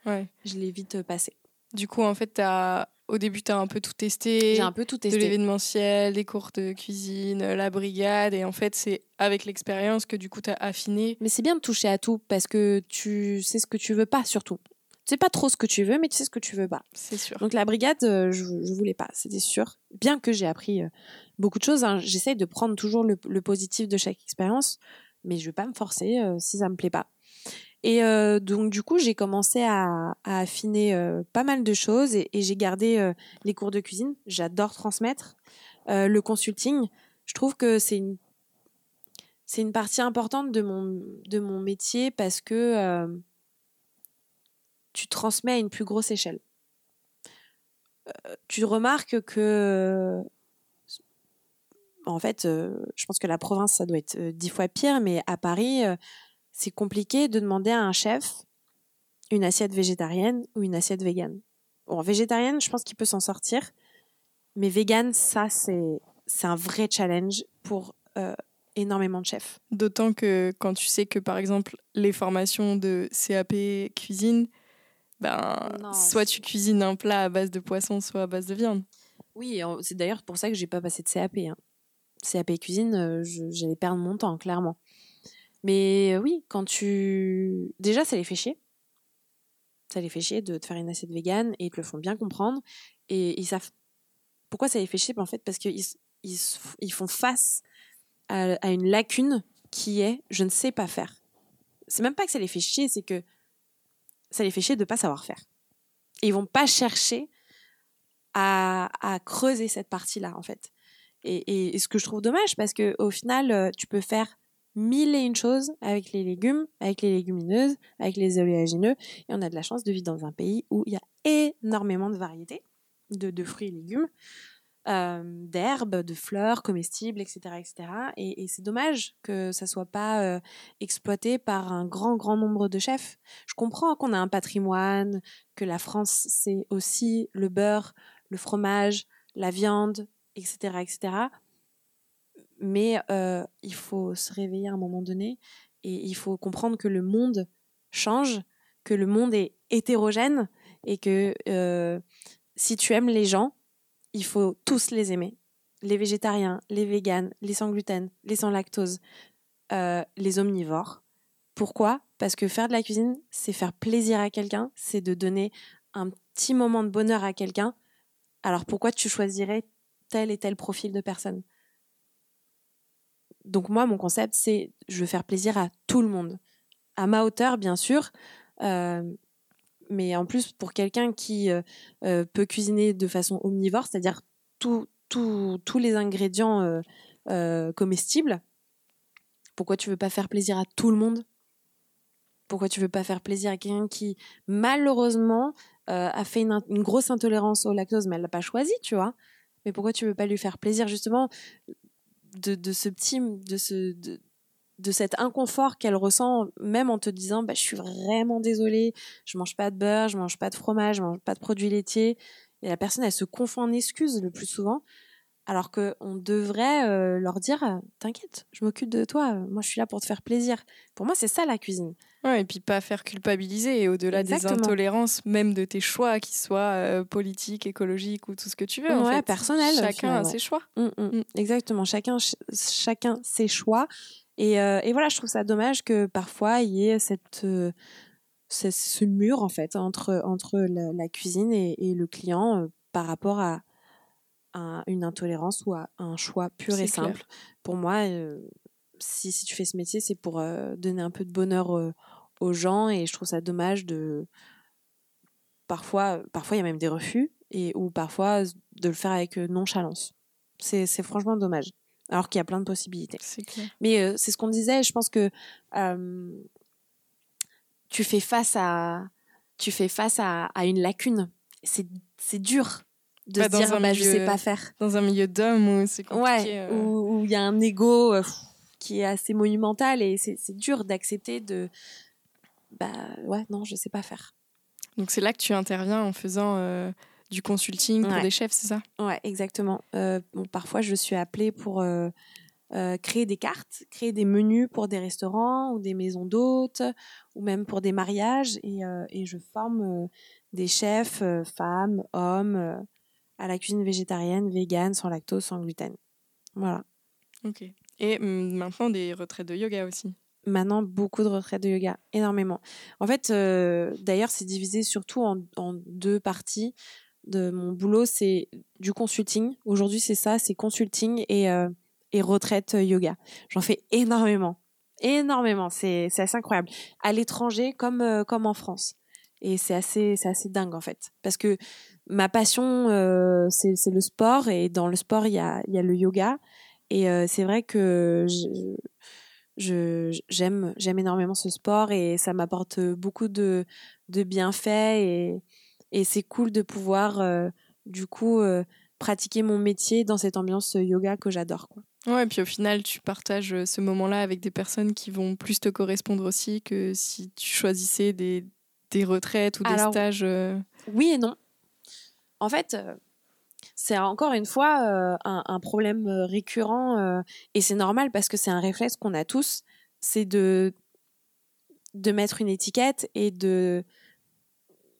Ouais. Je l'ai vite euh, passé. Du coup, en fait, as... au début, tu as un peu tout testé. J'ai un peu tout testé. De l'événementiel, les cours de cuisine, euh, la brigade. Et en fait, c'est avec l'expérience que du coup, tu as affiné. Mais c'est bien de toucher à tout parce que tu sais ce que tu veux pas, surtout. Tu sais pas trop ce que tu veux, mais tu sais ce que tu veux pas. C'est sûr. Donc la brigade, euh, je, je voulais pas, c'était sûr. Bien que j'ai appris beaucoup de choses, hein, j'essaye de prendre toujours le, le, positif de chaque expérience. mais je vais pas me forcer si ça me plaît pas. Et donc du coup, j'ai commencé à, affiner pas mal de choses et, j'ai gardé les cours de cuisine. J'adore transmettre le consulting. Je trouve que c'est une partie importante de mon métier parce que tu transmets à une plus grosse échelle. tu remarques que en fait, je pense que la province, ça doit être dix fois pire, mais à Paris, c'est compliqué de demander à un chef une assiette végétarienne ou une assiette végane. Bon, végétarienne, je pense qu'il peut s'en sortir, mais végane, ça, c'est c'est un vrai challenge pour euh, énormément de chefs. D'autant que quand tu sais que, par exemple, les formations de CAP cuisine, ben, soit tu cuisines un plat à base de poisson, soit à base de viande. Oui, c'est d'ailleurs pour ça que j'ai pas passé de CAP. Hein. CAP cuisine, euh, j'allais perdre mon temps, clairement. Mais euh, oui, quand tu. Déjà, ça les fait chier. Ça les fait chier de te faire une assiette végane et ils te le font bien comprendre. Et ils savent pourquoi ça les fait chier. En fait, parce qu'ils ils, ils font face à, une lacune qui est je ne sais pas faire. C'est même pas que ça les fait chier, c'est que ça les fait chier de ne pas savoir faire. Et ils vont pas chercher à, à creuser cette partie-là, en fait. Et, et, ce que je trouve dommage, parce que au final, euh, tu peux faire mille et une choses avec les légumes, avec les légumineuses, avec les oléagineux. Et on a de la chance de vivre dans un pays où il y a énormément de variétés de, fruits et légumes, euh, d'herbes, de fleurs comestibles, etc. etc. Et, c'est dommage que ça soit pas euh, exploité par un grand, grand nombre de chefs. Je comprends qu'on a un patrimoine, que la France, c'est aussi le beurre, le fromage, la viande, etc. etc mais euh, il faut se réveiller à un moment donné et il faut comprendre que le monde change, que le monde est hétérogène et que euh, si tu aimes les gens, il faut tous les aimer. Les végétariens, les véganes, les sans gluten, les sans lactose, euh, les omnivores. Pourquoi? Parce que faire de la cuisine, c'est faire plaisir à quelqu'un, c'est de donner un petit moment de bonheur à quelqu'un. Alors pourquoi tu choisirais tel et tel profil de personne? Donc moi, mon concept, c'est je veux faire plaisir à tout le monde, à ma hauteur, bien sûr. Euh, mais en plus, pour quelqu'un qui euh, euh, peut cuisiner de façon omnivore, c'est-à-dire tous les ingrédients comestibles, pourquoi tu veux pas faire plaisir à tout le monde? Pourquoi tu veux pas faire plaisir à quelqu'un qui, malheureusement, a fait une, grosse intolérance au lactose, mais elle l'a pas choisi, tu vois? Mais pourquoi tu veux pas lui faire plaisir? Justement de, ce petit, de ce, de, cet inconfort qu'elle ressent, même en te disant, bah, je suis vraiment désolée, je mange pas de beurre, je mange pas de fromage, je mange pas de produits laitiers. Et la personne, elle se confond en excuses le plus souvent. Alors qu'on devrait euh, leur dire T'inquiète, je m'occupe de toi, moi je suis là pour te faire plaisir. Pour moi, c'est ça la cuisine. Ouais, et puis pas faire culpabiliser, et au-delà des intolérances, même de tes choix, qu'ils soient euh, politiques, écologiques ou tout ce que tu veux. En ouais, personnel. Chacun a ses choix. Mmh, mmh. Mmh. Exactement, chacun, chacun ses choix. Et, euh, et, voilà, je trouve ça dommage que parfois il y ait cette, ce mur en fait entre, entre la, cuisine et, et, le client par rapport à une intolérance ou à un choix pur et simple. Pour moi, euh, si, si, tu fais ce métier, c'est pour euh, donner un peu de bonheur euh, aux gens et je trouve ça dommage de. Parfois, parfois il y a même des refus et ou parfois de le faire avec nonchalance. C'est franchement dommage. Alors qu'il y a plein de possibilités. Mais c'est ce qu'on disait. Je pense que tu fais face à tu fais face à, à une lacune. C'est dur de se dire bah, je sais pas faire. Dans un milieu d'hommes où c'est compliqué. Ouais, euh. où il y a un ego euh, qui est assez monumental et c'est dur d'accepter de bah ouais non je sais pas faire. Donc c'est là que tu interviens en faisant euh, du consulting pour des chefs, c'est ça? Ouais, exactement. bon, parfois je suis appelée pour créer des cartes, créer des menus pour des restaurants ou des maisons d'hôtes ou même pour des mariages et, et je forme des chefs, femmes, hommes à la cuisine végétarienne, végane, sans lactose, sans gluten. Voilà. Ok. Et mm, maintenant des retraites de yoga aussi Maintenant, beaucoup de retraites de yoga, énormément. En fait, euh, d'ailleurs, c'est divisé surtout en, deux parties de mon boulot. C'est du consulting. Aujourd'hui, c'est ça, c'est consulting et, euh, et retraite yoga. J'en fais énormément. Énormément. C'est assez incroyable. À l'étranger comme, euh, comme en France. Et c'est assez, assez dingue, en fait. Parce que ma passion, euh, c'est le sport. Et dans le sport, il y a, y a le yoga. Et euh, c'est vrai que je, j'aime, j'aime énormément ce sport et ça m'apporte beaucoup de, de bienfaits. Et, et c'est cool de pouvoir, du coup, pratiquer mon métier dans cette ambiance yoga que j'adore. Ouais, et puis au final, tu partages ce moment-là avec des personnes qui vont plus te correspondre aussi que si tu choisissais des, des retraites ou des stages. Euh. Oui et non. En fait, c'est encore une fois un, un, problème récurrent et c'est normal parce que c'est un réflexe qu'on a tous, c'est de de mettre une étiquette et de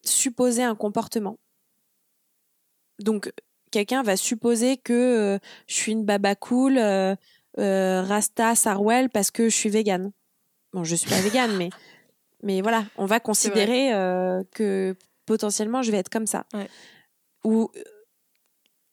supposer un comportement. Donc quelqu'un va supposer que euh, je suis une baba cool, euh, euh, Rasta, Sarwell, parce que je suis végane. Bon, je suis pas végane, mais, mais voilà, on va considérer que potentiellement je vais être comme ça. Ou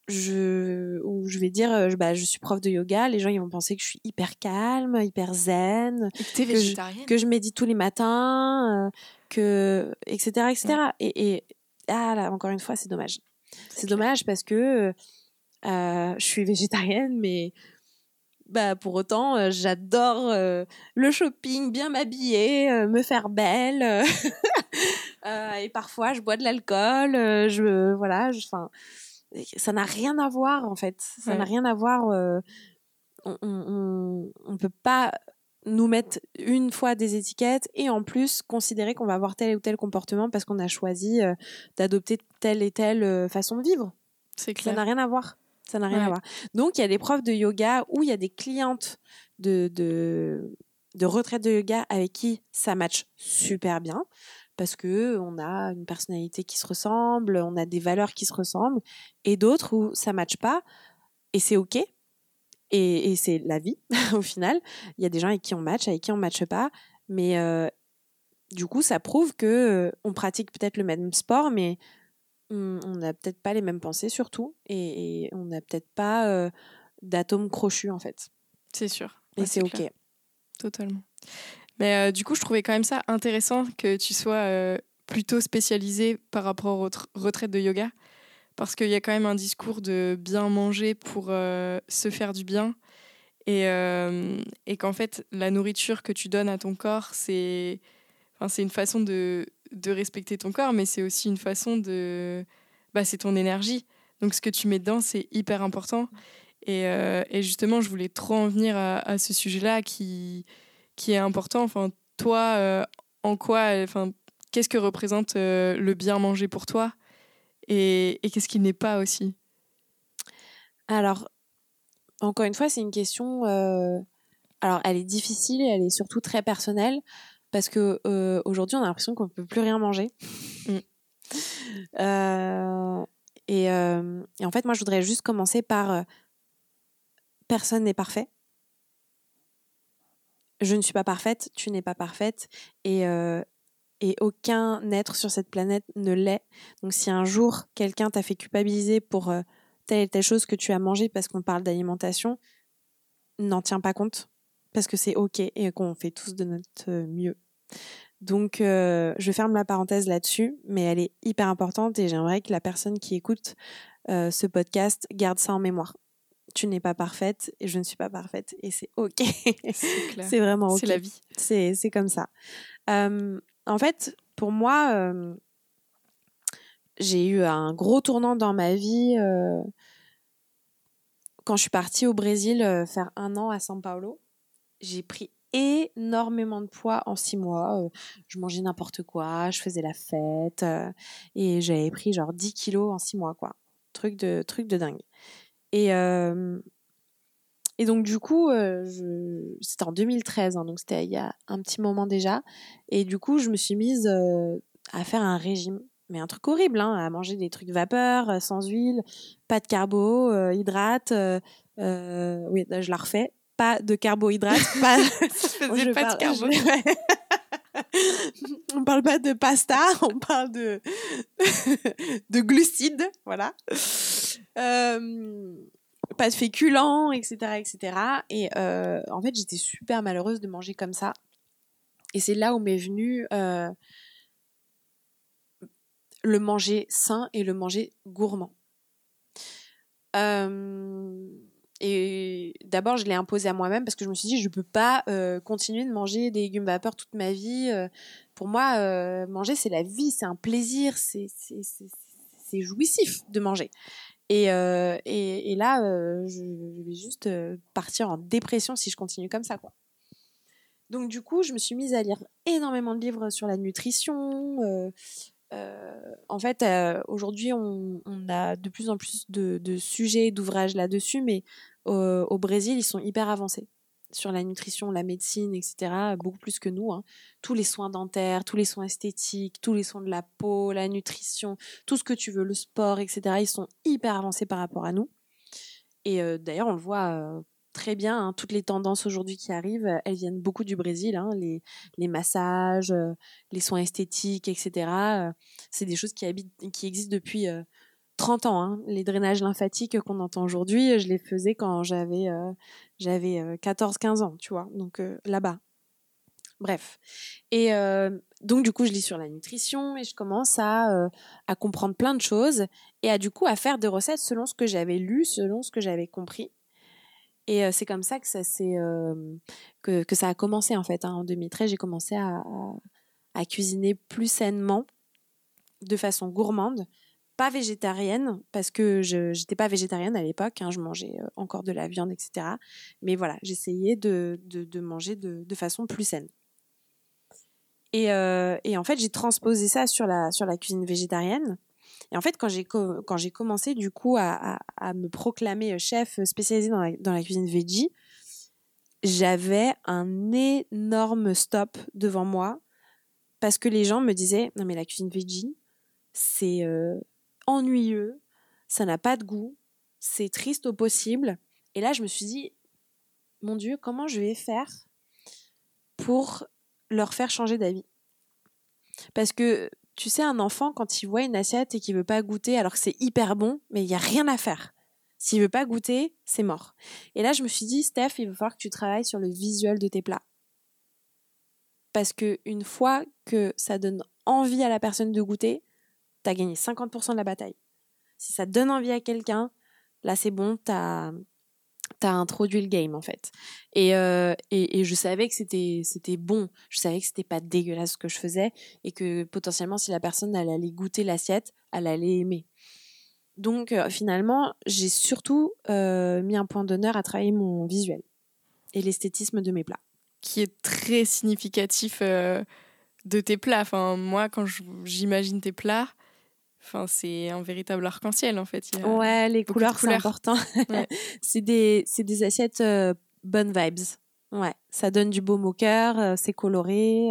je, ou je vais dire, bah, je suis prof de yoga, les gens ils vont penser que je suis hyper calme, hyper zen, que, je, que je médite tous les matins, que etc etc. Et, et ah là, encore une fois, c'est dommage. C'est dommage parce que euh, je suis végétarienne, mais bah, pour autant, euh, j'adore euh, le shopping, bien m'habiller, me faire belle. et parfois, je bois de l'alcool. je voilà, enfin, ça n'a rien à voir en fait. Ça n'a rien à voir. on, on, on peut pas nous mettre une fois des étiquettes et en plus considérer qu'on va avoir tel ou tel comportement parce qu'on a choisi euh, d'adopter telle et telle euh, façon de vivre. C'est Ça n'a rien à voir. Ça n'a rien à voir. Donc il y a des profs de yoga ou il y a des clientes de, de, de retraite de yoga avec qui ça match super bien parce que on a une personnalité qui se ressemble, on a des valeurs qui se ressemblent et d'autres où ça match pas et c'est ok et, c'est la vie, au final. Il y a des gens avec qui on match, avec qui on ne matche pas. Mais euh, du coup, ça prouve que euh, on pratique peut-être le même sport, mais on n'a peut-être pas les mêmes pensées, surtout. Et, on n'a peut-être pas euh, d'atomes crochus, en fait. C'est sûr. Et c'est OK. Totalement. Mais du coup, je trouvais quand même ça intéressant que tu sois plutôt spécialisé par rapport aux retraites de yoga. Parce qu'il y a quand même un discours de bien manger pour euh, se faire du bien. Et, euh, qu'en fait la nourriture que tu donnes à ton corps c'est enfin, une façon de, respecter ton corps mais c'est aussi une façon de bah, c'est ton énergie. Donc ce que tu mets dedans c'est hyper important. Et, euh, justement je voulais trop en venir à, ce sujet là qui qui est important enfin toi en quoi enfin qu'est-ce que représente le bien manger pour toi et, qu'est-ce qui n'est pas aussi? Alors, encore une fois, c'est une question. Euh, alors, elle est difficile et elle est surtout très personnelle parce que euh, aujourd'hui, on a l'impression qu'on ne peut plus rien manger. Mm. Euh, et, et, en fait, moi, je voudrais juste commencer par personne n'est parfait. Je ne suis pas parfaite, tu n'es pas parfaite. Et, et aucun être sur cette planète ne l'est. Donc si un jour quelqu'un t'a fait culpabiliser pour euh, telle et telle chose que tu as mangé parce qu'on parle d'alimentation, n'en tiens pas compte parce que c'est ok et qu'on fait tous de notre mieux. Donc euh, je ferme la parenthèse là-dessus, mais elle est hyper importante et j'aimerais que la personne qui écoute euh, ce podcast garde ça en mémoire. Tu n'es pas parfaite et je ne suis pas parfaite et c'est ok. C'est vraiment ok. C'est la vie. C'est comme ça. En fait, pour moi, euh, j'ai eu un gros tournant dans ma vie euh, quand je suis partie au Brésil faire un an à São Paulo. J'ai pris énormément de poids en six mois. je mangeais n'importe quoi, je faisais la fête et j'avais pris genre 10 kilos en six mois, quoi. Truc de, truc de dingue. Et, et donc, du coup, euh, c'était en 2013, hein, donc c'était il y a un petit moment déjà. Et du coup, je me suis mise euh, à faire un régime. Mais un truc horrible, hein, à manger des trucs vapeur, euh, sans huile, pas de carbohydrates. oui, je la refais. Pas de carbohydrates. pas... je pas de carbohydrates. on parle pas de pasta, on parle de, de glucides, voilà. Euh, pas de féculents, etc., etc. Et en fait, j'étais super malheureuse de manger comme ça. Et c'est là où m'est venu le manger sain et le manger gourmand. et d'abord, je l'ai imposé à moi-même parce que je me suis dit, je ne peux pas continuer de manger des légumes vapeur toute ma vie. pour moi, manger, c'est la vie, c'est un plaisir, c'est jouissif de manger. Et, et, là, je, vais juste partir en dépression si je continue comme ça, quoi. Donc du coup, je me suis mise à lire énormément de livres sur la nutrition, euh, en fait, euh, aujourd'hui, on, a de plus en plus de, sujets, d'ouvrages là-dessus, mais au Brésil, ils sont hyper avancés sur la nutrition, la médecine, etc., beaucoup plus que nous. Hein. Tous les soins dentaires, tous les soins esthétiques, tous les soins de la peau, la nutrition, tout ce que tu veux, le sport, etc., ils sont hyper avancés par rapport à nous. Et euh, d'ailleurs, on le voit très bien. Hein, toutes les tendances aujourd'hui qui arrivent, elles viennent beaucoup du Brésil. Hein, les, les, massages, euh, les soins esthétiques, etc. Euh, c'est des choses qui, habitent, qui existent depuis 30 euh, ans. Hein. Les drainages lymphatiques qu'on entend aujourd'hui, je les faisais quand j'avais j'avais 14-15 ans, tu vois. Donc là-bas. Bref. Et donc, du coup, je lis sur la nutrition et je commence à, à comprendre plein de choses et à, du coup, à faire des recettes selon ce que j'avais lu, selon ce que j'avais compris. Et c'est comme ça que ça, que, que, ça a commencé en fait. Hein. En 2013, j'ai commencé à, à, cuisiner plus sainement, de façon gourmande, pas végétarienne, parce que je n'étais pas végétarienne à l'époque, hein, je mangeais encore de la viande, etc. Mais voilà, j'essayais de, de, manger de, de, façon plus saine. Et, et en fait, j'ai transposé ça sur la, sur la cuisine végétarienne. Et en fait, quand j'ai commencé du coup à, à, me proclamer chef spécialisé dans la, dans la cuisine veggie, j'avais un énorme stop devant moi parce que les gens me disaient non mais la cuisine veggie c'est euh, ennuyeux, ça n'a pas de goût, c'est triste au possible. Et là, je me suis dit mon Dieu, comment je vais faire pour leur faire changer d'avis? Parce que tu sais, un enfant, quand il voit une assiette et qu'il veut pas goûter, alors que c'est hyper bon, mais il y a rien à faire. S'il veut pas goûter, c'est mort. Et là, je me suis dit, Steph, il va falloir que tu travailles sur le visuel de tes plats. Parce que une fois que ça donne envie à la personne de goûter, tu as gagné 50% de la bataille. Si ça donne envie à quelqu'un, là c'est bon, t'as t'as introduit le game en fait. Et, euh, et, et, je savais que c'était bon, je savais que c'était pas dégueulasse ce que je faisais et que potentiellement si la personne allait goûter l'assiette, elle allait aimer. Donc euh, finalement, j'ai surtout euh, mis un point d'honneur à travailler mon visuel et l'esthétisme de mes plats. Qui est très significatif de tes plats. Enfin, moi, quand j'imagine tes plats, Enfin, c'est un véritable arc-en-ciel en fait. ouais, les couleurs, c'est important. c'est des, des, assiettes euh, bonnes vibes. Ouais, ça donne du beau au cœur, euh, c'est coloré,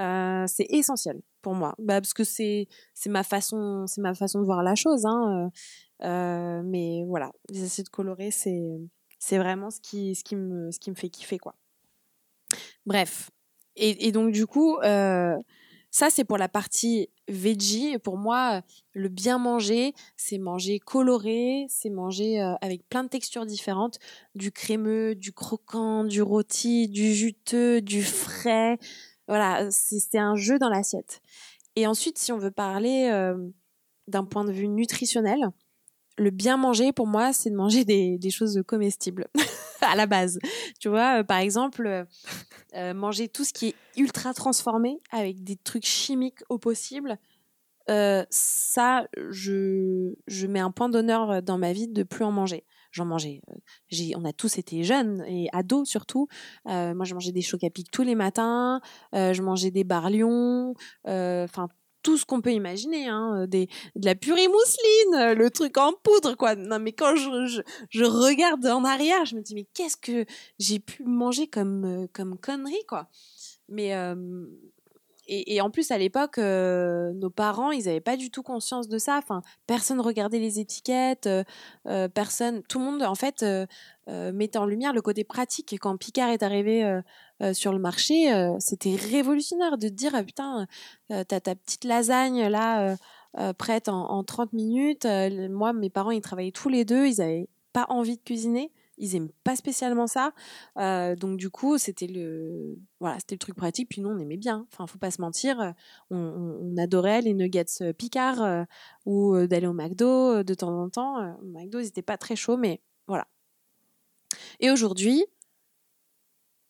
euh, c'est essentiel pour moi. Bah, parce que c'est ma façon, c'est ma façon de voir la chose. Hein, mais voilà, les assiettes colorées, c'est c'est vraiment ce qui, ce qui me, ce qui me fait kiffer quoi. Bref. Et, et donc du coup, ça, c'est pour la partie veggie. pour moi, le bien manger, c'est manger coloré, c'est manger euh, avec plein de textures différentes, du crémeux, du croquant, du rôti, du juteux, du frais. Voilà, c'est un jeu dans l'assiette. Et ensuite, si on veut parler euh, d'un point de vue nutritionnel, le bien manger, pour moi, c'est de manger des, des choses comestibles à la base. Tu vois, euh, par exemple, euh, euh, manger tout ce qui est ultra transformé avec des trucs chimiques au possible. ça, je, je mets un point d'honneur dans ma vie de plus en manger. J'en mangeais. on a tous été jeunes et ados surtout. moi, je mangeais des chocs à pic tous les matins. je mangeais des barlions. Enfin, tout ce qu'on peut imaginer, hein, euh, de la purée mousseline, euh, le truc en poudre, quoi. Non, mais quand je, je, regarde en arrière, je me dis, mais qu'est-ce que j'ai pu manger comme, euh, comme connerie, quoi. Mais, et, en plus, à l'époque, nos parents, ils n'avaient pas du tout conscience de ça. Enfin, personne regardait les étiquettes, personne, tout le monde, en fait, mettait en lumière le côté pratique. Et quand Picard est arrivé euh, sur le marché, euh, c'était révolutionnaire de dire ah, putain, euh, t'as ta petite lasagne là prête en, 30 minutes. moi, mes parents, ils travaillaient tous les deux, ils avaient pas envie de cuisiner. Ils aiment pas spécialement ça. Euh, donc du coup, c'était le voilà, c'était le truc pratique. Puis nous, on aimait bien. Enfin, faut pas se mentir, on, on adorait les nuggets Picard ou d'aller au McDo de temps en temps. Au McDo, ils étaient pas très chauds, mais voilà. Et aujourd'hui,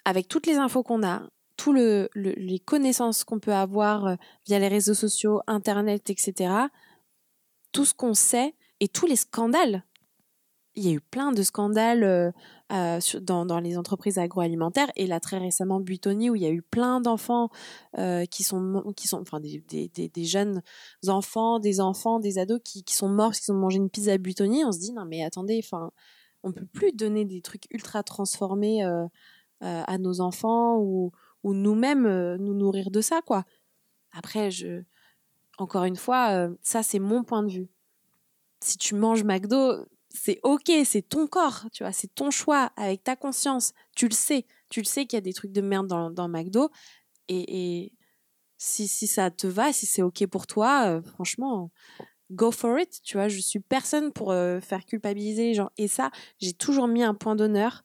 avec toutes les infos qu'on a, toutes le, les connaissances qu'on peut avoir via les réseaux sociaux, Internet, etc., tout ce qu'on sait et tous les scandales. Il y a eu plein de scandales euh, euh, dans, les entreprises agroalimentaires et là très récemment Buitoni où il y a eu plein d'enfants euh, qui sont qui sont enfin des, des, jeunes enfants, des enfants, des ados qui, qui sont morts parce qu'ils ont mangé une pizza Buitoni. On se dit non mais attendez, enfin on peut plus donner des trucs ultra transformés à nos enfants ou, ou nous-mêmes nous nourrir de ça quoi. Après je encore une fois, ça c'est mon point de vue si tu manges McDo, c'est ok, c'est ton corps, tu vois, c'est ton choix avec ta conscience. Tu le sais, tu le sais qu'il y a des trucs de merde dans, dans McDo. Et, si, si, ça te va, si c'est ok pour toi, euh, franchement, go for it. Tu vois, je suis personne pour euh, faire culpabiliser les gens. Et ça, j'ai toujours mis un point d'honneur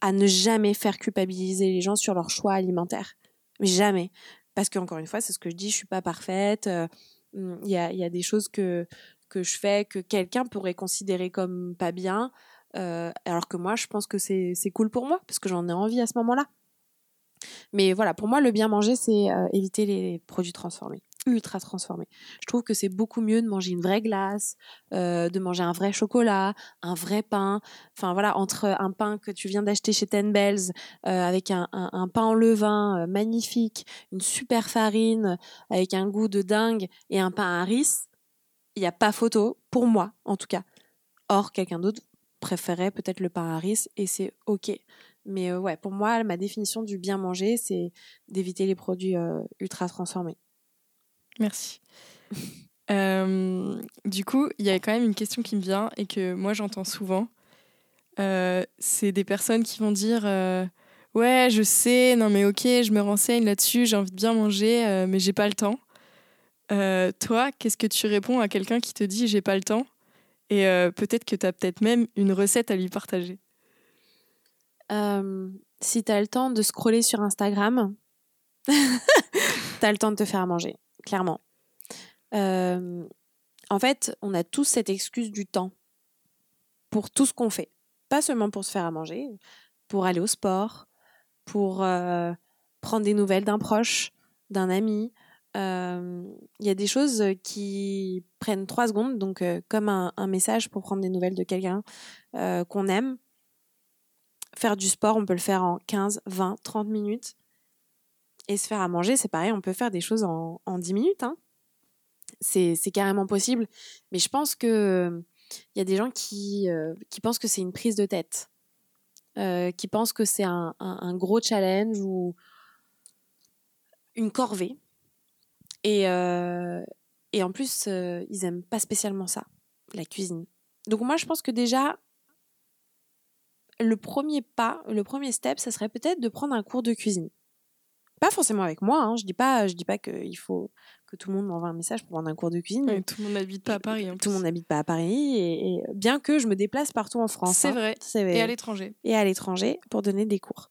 à ne jamais faire culpabiliser les gens sur leur choix alimentaire. Mais jamais. Parce qu'encore une fois, c'est ce que je dis, je suis pas parfaite. Euh, il y, a, y, a, des choses que, que je fais que quelqu'un pourrait considérer comme pas bien, euh, alors que moi, je pense que c'est cool pour moi, parce que j'en ai envie à ce moment-là. Mais voilà, pour moi, le bien manger, c'est euh, éviter les produits transformés, ultra transformés. Je trouve que c'est beaucoup mieux de manger une vraie glace, euh, de manger un vrai chocolat, un vrai pain. Enfin voilà, entre un pain que tu viens d'acheter chez Ten Bells, avec un, un, un, pain en levain magnifique, une super farine, avec un goût de dingue, et un pain à riz, il n'y a pas photo, pour moi en tout cas. Or, quelqu'un d'autre préférait peut-être le pain et c'est ok. Mais euh, ouais, pour moi, ma définition du bien manger, c'est d'éviter les produits euh, ultra transformés. Merci. Euh, du coup, il y a quand même une question qui me vient et que moi j'entends souvent. c'est des personnes qui vont dire Ouais, je sais, non mais ok, je me renseigne là-dessus, j'ai envie de bien manger, mais j'ai pas le temps. Euh, toi, qu'est-ce que tu réponds à quelqu'un qui te dit j'ai pas le temps Et euh, peut-être que tu as peut-être même une recette à lui partager? Euh, si tu as le temps de scroller sur Instagram, tu as le temps de te faire manger, clairement. en fait, on a tous cette excuse du temps pour tout ce qu'on fait. Pas seulement pour se faire à manger, pour aller au sport, pour prendre des nouvelles d'un proche, d'un ami, il y a des choses qui prennent trois secondes, donc comme un, message pour prendre des nouvelles de quelqu'un qu'on aime. Faire du sport, on peut le faire en 15, 20, 30 minutes. Et se faire à manger, c'est pareil, on peut faire des choses en, en 10 minutes. Hein. C'est carrément possible. Mais je pense que il y a des gens qui, qui pensent que c'est une prise de tête, qui pensent que c'est un, gros challenge ou une corvée. Et, euh, et en plus, euh, ils aiment pas spécialement ça, la cuisine. Donc moi, je pense que déjà, le premier pas, le premier step, ça serait peut-être de prendre un cours de cuisine. Pas forcément avec moi, hein. je dis pas, je dis pas qu'il faut que tout le monde m'envoie un message pour prendre un cours de cuisine. tout le monde n'habite pas à Paris. tout le monde n'habite pas à Paris, et, bien que je me déplace partout en France. C'est hein. vrai. Et à l'étranger. Et à l'étranger pour donner des cours.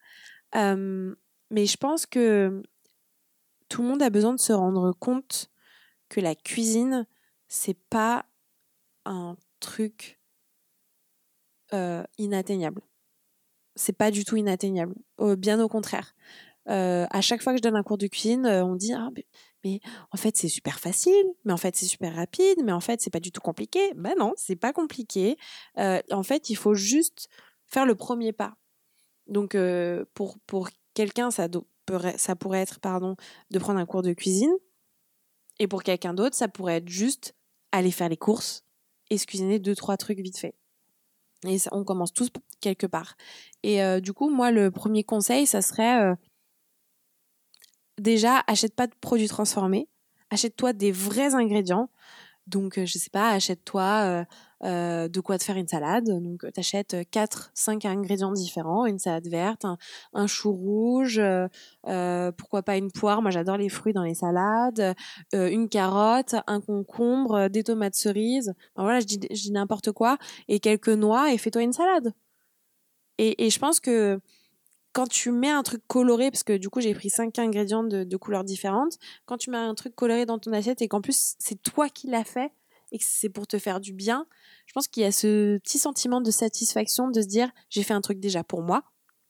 Euh, mais je pense que tout le monde a besoin de se rendre compte que la cuisine, c'est pas un truc euh, inatteignable. C'est pas du tout inatteignable. bien au contraire. Euh, à chaque fois que je donne un cours de cuisine, euh, on dit ah, mais, en fait c'est super facile, mais en fait c'est super rapide, mais en fait c'est pas du tout compliqué. Ben non, c'est pas compliqué. en fait, il faut juste faire le premier pas. Donc pour quelqu'un, ça ça pourrait être pardon, de prendre un cours de cuisine. Et pour quelqu'un d'autre, ça pourrait être juste aller faire les courses et se cuisiner deux, trois trucs vite fait. Et on commence tous quelque part. Et euh, du coup, moi, le premier conseil, ça serait euh, déjà, achète pas de produits transformés. Achète-toi des vrais ingrédients. Donc, euh, je sais pas, achète-toi de quoi te faire une salade. Donc, tu achètes 4, 5 ingrédients différents, une salade verte, un, chou rouge, pourquoi pas une poire, moi j'adore les fruits dans les salades, une carotte, un concombre, des tomates cerises, voilà, je dis, n'importe quoi, et quelques noix, et fais-toi une salade. Et, je pense que quand tu mets un truc coloré, parce que du coup j'ai pris cinq ingrédients de, couleurs différentes, quand tu mets un truc coloré dans ton assiette et qu'en plus c'est toi qui l'as fait et que c'est pour te faire du bien, je pense qu'il y a ce petit sentiment de satisfaction de se dire j'ai fait un truc déjà pour moi,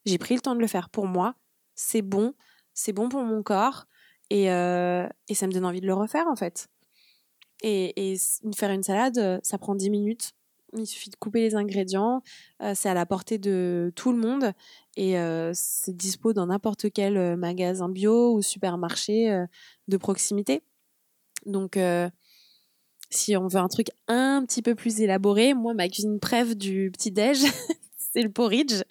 j'ai pris le temps de le faire pour moi, c'est bon, c'est bon pour mon corps et, euh, ça me donne envie de le refaire en fait. Et, faire une salade, ça prend 10 minutes. Il suffit de couper les ingrédients, euh, c'est à la portée de tout le monde et euh, c'est dispo dans n'importe quel magasin bio ou supermarché de proximité. Donc si on veut un truc un petit peu plus élaboré, moi ma cuisine préf du petit déj, c'est le porridge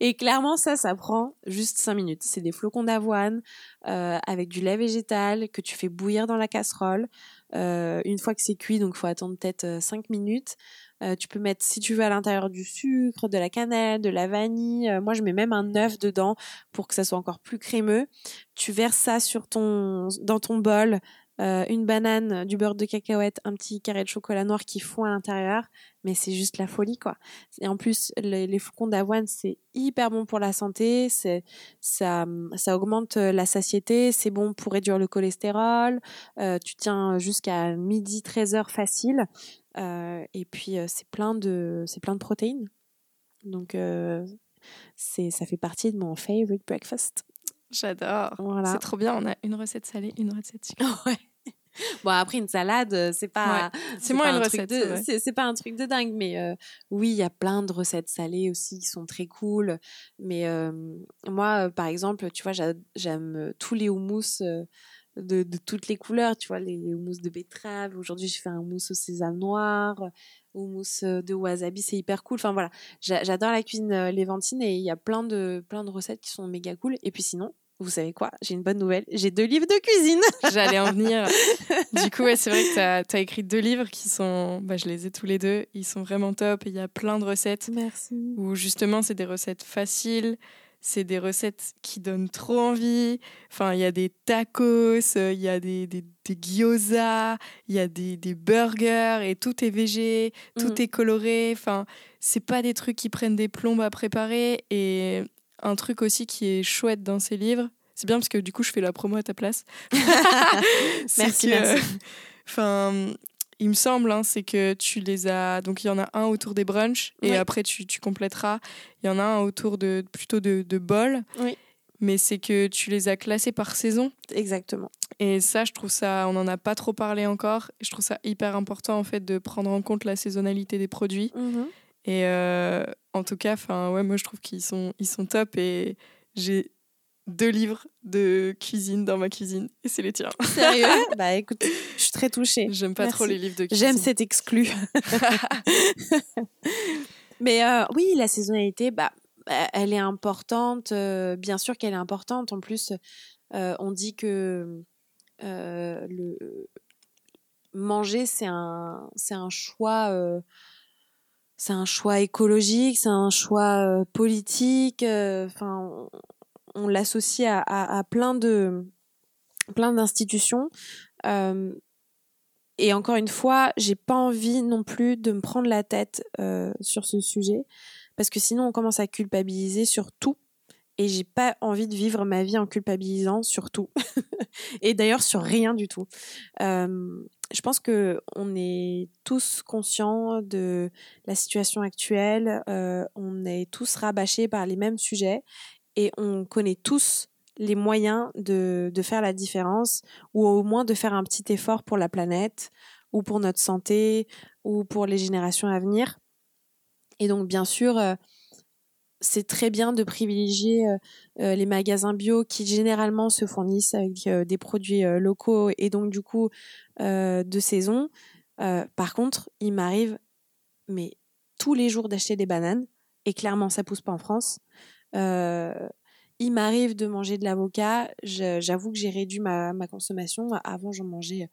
et clairement ça ça prend juste 5 minutes. C'est des flocons d'avoine avec du lait végétal que tu fais bouillir dans la casserole. une fois que c'est cuit, donc faut attendre peut-être 5 minutes. Euh, tu peux mettre, si tu veux, à l'intérieur du sucre, de la cannelle, de la vanille. Euh, moi, je mets même un œuf dedans pour que ça soit encore plus crémeux. Tu verses ça sur ton, dans ton bol, euh, une banane, du beurre de cacahuète, un petit carré de chocolat noir qui fond à l'intérieur. Mais c'est juste la folie, quoi. Et en plus, les, les flocons d'avoine, c'est hyper bon pour la santé. C'est, ça, ça augmente la satiété. C'est bon pour réduire le cholestérol. tu tiens jusqu'à midi, 13 heures facile. Euh, et puis euh, c'est plein de c'est plein de protéines. Donc euh, c'est ça fait partie de mon favorite breakfast. J'adore. Voilà. C'est trop bien. On a une recette salée, une recette sucrée. ouais. Bon après une salade c'est pas c'est moins une recette c'est pas un truc de dingue mais oui il y a plein de recettes salées aussi qui sont très cool mais moi par exemple tu vois j'aime tous les houmous de, toutes les couleurs, tu vois, les, houmous de betterave. Aujourd'hui, je fais un houmous au sésame noir, houmous euh, de wasabi, c'est hyper cool. Enfin voilà, j'adore la cuisine euh, léventine et il y a plein de, plein de recettes qui sont méga cool. Et puis sinon, vous savez quoi? J'ai une bonne nouvelle. J'ai deux livres de cuisine. J'allais en venir. du coup, c'est vrai que tu as, écrit deux livres qui sont. Bah, je les ai tous les deux. Ils sont vraiment top. Il y a plein de recettes. Merci. Où justement, c'est des recettes faciles c'est des recettes qui donnent trop envie. Enfin, il y a des tacos, euh, il y a des, des, gyoza, il y a des, des, burgers et tout est végé, tout mm. est coloré. Enfin, c'est pas des trucs qui prennent des plombes à préparer. Et un truc aussi qui est chouette dans ces livres, c'est bien parce que du coup, je fais la promo à ta place. merci, merci. Enfin, il me semble, hein, c'est que tu les as. Donc il y en a un autour des brunchs et après tu, tu compléteras. Il y en a un autour de plutôt de, de bols. Oui. Mais c'est que tu les as classés par saison. Exactement. Et ça, je trouve ça, on n'en a pas trop parlé encore. Je trouve ça hyper important en fait de prendre en compte la saisonnalité des produits. Mm-hmm. Et euh, en tout cas, enfin ouais, moi je trouve qu'ils sont, ils sont top et j'ai deux livres de cuisine dans ma cuisine et c'est les tiens. Sérieux? Bah écoute, je suis très touchée. J'aime pas trop les livres de cuisine. J'aime cet exclu. Mais euh, oui, la saisonnalité, bah, elle est importante. Euh, bien sûr qu'elle est importante. En plus, euh, on dit que le manger, c'est un, c'est un choix. c'est un choix écologique, c'est un choix politique. Enfin, on l'associe à, plein de plein d'institutions. Euh, et encore une fois, j'ai pas envie non plus de me prendre la tête euh, sur ce sujet parce que sinon on commence à culpabiliser sur tout et j'ai pas envie de vivre ma vie en culpabilisant sur tout et d'ailleurs sur rien du tout. Euh, je pense que on est tous conscients de la situation actuelle, on est tous rabâchés par les mêmes sujets et on connaît tous les moyens de, de, faire la différence ou au moins de faire un petit effort pour la planète ou pour notre santé ou pour les générations à venir. Et donc, bien sûr, euh, c'est très bien de privilégier euh, euh, les magasins bio qui généralement se fournissent avec des produits locaux et donc du coup de saison. par contre, il m'arrive, mais tous les jours d'acheter des bananes et clairement ça pousse pas en France. Euh, il m'arrive de manger de l'avocat. J'avoue que j'ai réduit ma, consommation. Avant, j'en mangeais,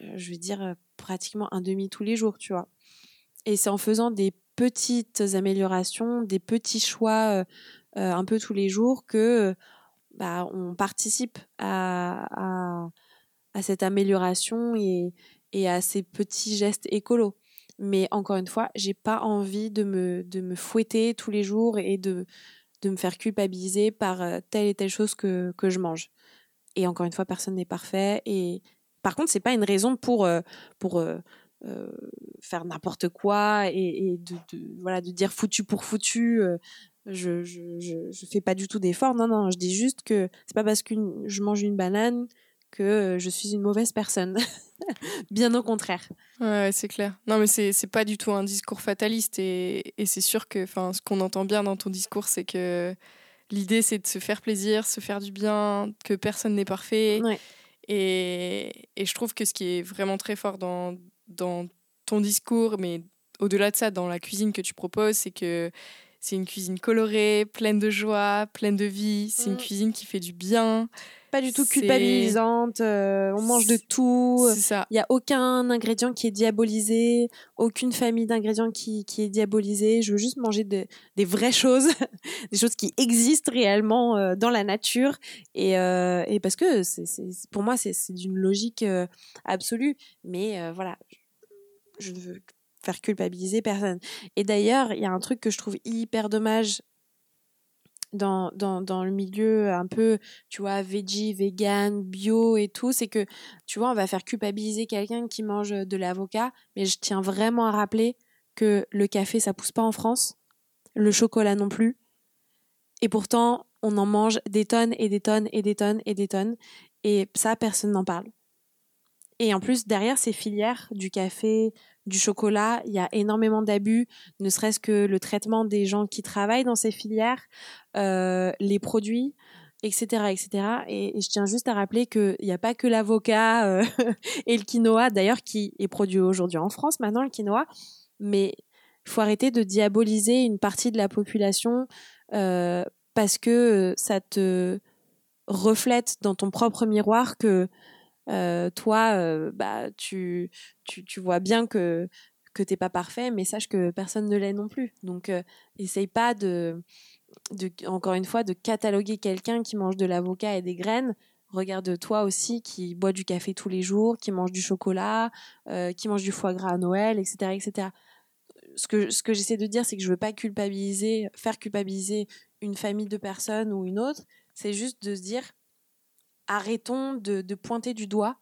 euh, je vais dire, pratiquement un demi tous les jours, tu vois. Et c'est en faisant des petites améliorations, des petits choix un peu tous les jours que bah, on participe à, cette amélioration et, et, à ces petits gestes écolos. Mais encore une fois, j'ai pas envie de me, de me fouetter tous les jours et de, de me faire culpabiliser par telle et telle chose que, que je mange. Et encore une fois, personne n'est parfait. Et par contre, c'est pas une raison pour, pour faire n'importe quoi et, de, voilà, de dire foutu pour foutu je, je, je, fais pas du tout d'effort. Non, non, je dis juste que c'est pas parce que je mange une banane que euh, je suis une mauvaise personne. Bien au contraire. Ouais, c'est clair. Non, mais c'est, c'est pas du tout un discours fataliste et, et c'est sûr que ce qu'on entend bien dans ton discours, c'est que l'idée, c'est de se faire plaisir, se faire du bien, que personne n'est parfait. Et, et je trouve que ce qui est vraiment très fort dans, dans ton discours, mais au-delà de ça, dans la cuisine que tu proposes, c'est que c'est une cuisine colorée, pleine de joie, pleine de vie. C'est une mm. cuisine qui fait du bien. Pas du tout culpabilisante. Euh, on mange de tout. C'est ça. Il n'y a aucun ingrédient qui est diabolisé, aucune famille d'ingrédients qui, qui, est diabolisée. Je veux juste manger de, des vraies choses, des choses qui existent réellement euh, dans la nature. Et, euh, et parce que c'est, pour moi, c'est, d'une logique absolue. Mais voilà, je ne veux faire culpabiliser personne. Et d'ailleurs, il y a un truc que je trouve hyper dommage dans, dans, dans, le milieu un peu, tu vois, veggie, vegan, bio et tout, c'est que, tu vois, on va faire culpabiliser quelqu'un qui mange de l'avocat, mais je tiens vraiment à rappeler que le café, ça pousse pas en France, le chocolat non plus, et pourtant, on en mange des tonnes et des tonnes et des tonnes et des tonnes, et ça, personne n'en parle. Et en plus, derrière ces filières du café, du chocolat, il y a énormément d'abus, ne serait-ce que le traitement des gens qui travaillent dans ces filières, euh, les produits, etc., etc. Et, je tiens juste à rappeler qu'il n'y a pas que l'avocat euh, et le quinoa, d'ailleurs, qui est produit aujourd'hui en France maintenant, le quinoa, mais il faut arrêter de diaboliser une partie de la population euh, parce que ça te reflète dans ton propre miroir que euh, toi, euh, bah, tu, tu, tu, vois bien que, que t'es pas parfait, mais sache que personne ne l'est non plus. Donc, euh, essaye pas de, de, encore une fois, de cataloguer quelqu'un qui mange de l'avocat et des graines. Regarde toi aussi qui boit du café tous les jours, qui mange du chocolat, qui mange du foie gras à Noël, etc., etc. Ce que, ce que j'essaie de dire, c'est que je veux pas culpabiliser, faire culpabiliser une famille de personnes ou une autre. C'est juste de se dire, arrêtons de, pointer du doigt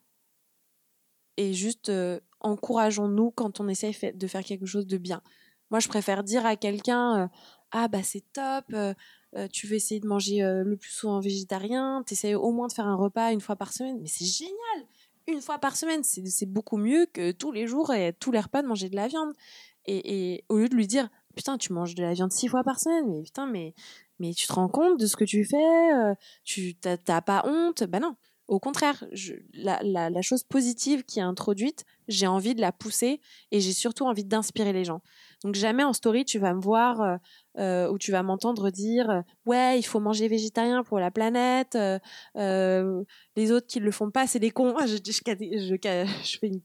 et juste euh, encourageons-nous quand on essaie de faire quelque chose de bien. Moi, je préfère dire à quelqu'un euh, Ah, bah c'est top, euh, tu veux essayer de manger le plus souvent végétarien, tu essaies au moins de faire un repas une fois par semaine. Mais c'est génial Une fois par semaine, c'est beaucoup mieux que tous les jours et tous les repas de manger de la viande. Et, et au lieu de lui dire Putain, tu manges de la viande six fois par semaine, mais putain, mais mais tu te rends compte de ce que tu fais euh, Tu t'as pas honte? Ben non. Au contraire, la, la, chose positive qui est introduite, j'ai envie de la pousser et j'ai surtout envie d'inspirer les gens. Donc jamais en story tu vas me voir euh, euh ou tu vas m'entendre dire ouais il faut manger végétarien pour la planète. Euh, les autres qui le font pas c'est des cons. Je, je, je, je fais une,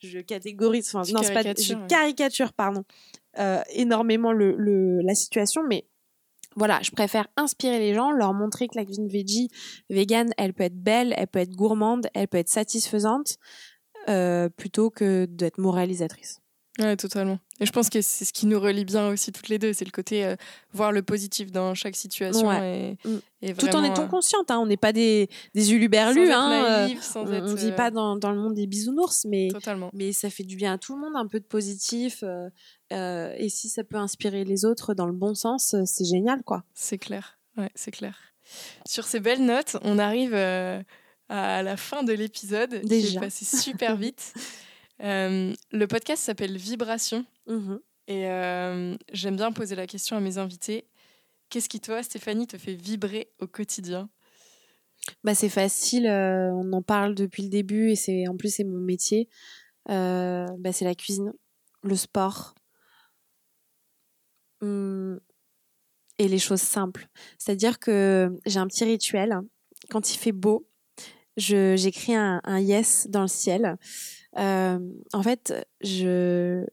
je catégorise. Enfin, non, pas, je caricature pardon énormément le, le, la situation, mais voilà, je préfère inspirer les gens, leur montrer que la cuisine veggie, vegan, elle peut être belle, elle peut être gourmande, elle peut être satisfaisante, euh, plutôt que d'être moralisatrice. Ouais, totalement. Et je pense que c'est ce qui nous relie bien aussi toutes les deux, c'est le côté euh, voir le positif dans chaque situation. Et, mm. Tout en étant euh, consciente, hein, on n'est pas des, des uluberlus. Hein, on ne vit pas dans, dans, le monde des bisounours, mais, mais ça fait du bien à tout le monde, un peu de positif. Euh, et si ça peut inspirer les autres dans le bon sens, euh, c'est génial, quoi. C'est clair, ouais, c'est clair. Sur ces belles notes, on arrive euh, à la fin de l'épisode. Déjà. Qui est passé super vite. le podcast s'appelle Vibration. Mmh et j'aime bien poser la question à mes invités. Qu'est-ce qui, toi, Stéphanie, te fait vibrer au quotidien? Bah, C'est facile, on en parle depuis le début et c'est en plus c'est mon métier. bah, c'est la cuisine, le sport, Mmh, et les choses simples. C'est-à-dire que j'ai un petit rituel. Quand il fait beau, j'écris un, un, yes dans le ciel. Euh, en fait, je,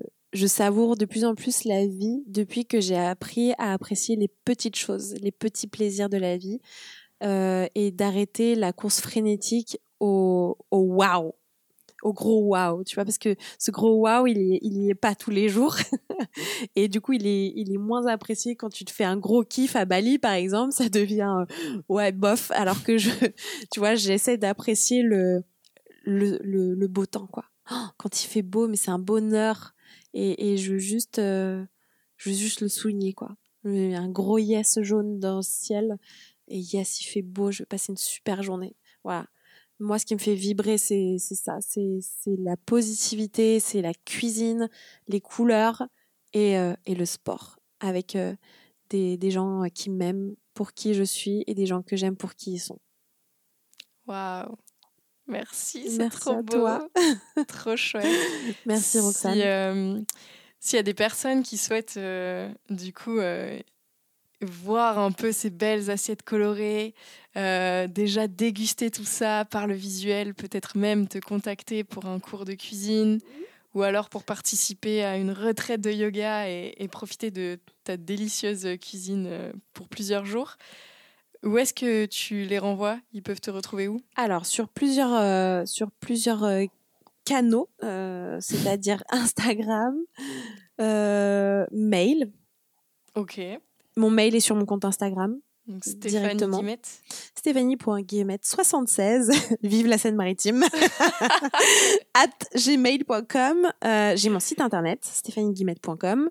savoure de plus en plus la vie depuis que j'ai appris à apprécier les petites choses, les petits plaisirs de la vie euh, et d'arrêter la course frénétique au, wow, au gros wow, tu vois, parce que ce gros wow, il est, il y est pas tous les jours. et du coup, il est, moins apprécié quand tu te fais un gros kiff à Bali, par exemple, ça devient, euh, ouais, bof, alors que je, tu vois, j'essaie d'apprécier le, beau temps, quoi. Oh, quand il fait beau, mais c'est un bonheur et, je veux juste, euh, je veux juste le souligner, quoi. Un gros yes jaune dans le ciel. Et yes, il fait beau, je vais passer une super journée. Voilà. Moi, ce qui me fait vibrer, c'est ça. C'est la positivité, c'est la cuisine, les couleurs et, euh, et le sport. Avec euh, des, des, gens qui m'aiment pour qui je suis et des gens que j'aime pour qui ils sont. Waouh! Merci, c'est trop beau. Toi. trop chouette. Merci Roxane. Euh, s'il y a des personnes qui souhaitent euh, du coup euh, voir un peu ces belles assiettes colorées, déjà déguster tout ça par le visuel, peut-être même te contacter pour un cours de cuisine ou alors pour participer à une retraite de yoga et profiter de ta délicieuse cuisine pour plusieurs jours. Où est-ce que tu les renvoies? Ils peuvent te retrouver où? Alors, sur plusieurs, euh, sur plusieurs euh, canaux, euh, c'est-à-dire Instagram, mail. Ok. Mon mail est sur mon compte Instagram. Donc, directement. Stéphanie.guillemette76, vive la Seine-Maritime, at gmail.com. J'ai mon site internet, stéphanieguillemette.com.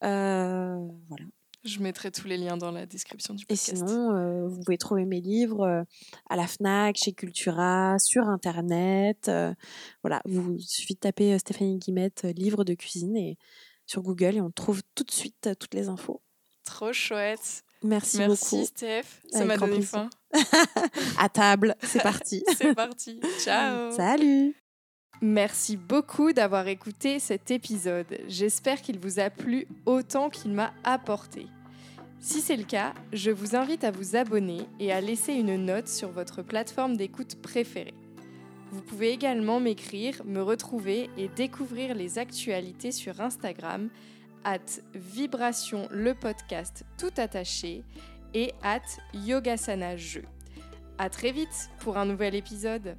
voilà. Je mettrai tous les liens dans la description du podcast. Et sinon, euh, vous pouvez trouver mes livres euh, à la FNAC, chez Cultura, sur Internet. Euh, voilà, vous, il suffit de taper Stéphanie Guimette, livre de cuisine, et sur Google, et on trouve tout de suite toutes les infos. Trop chouette. Merci, beaucoup. Merci Steph, ça m'a donné faim. à table, c'est parti. c'est parti. Ciao. Salut. Merci beaucoup d'avoir écouté cet épisode. J'espère qu'il vous a plu autant qu'il m'a apporté. Si c'est le cas, je vous invite à vous abonner et à laisser une note sur votre plateforme d'écoute préférée. Vous pouvez également m'écrire, me retrouver et découvrir les actualités sur Instagram at vibration le podcast tout attaché et at yogasana jeu. À très vite pour un nouvel épisode.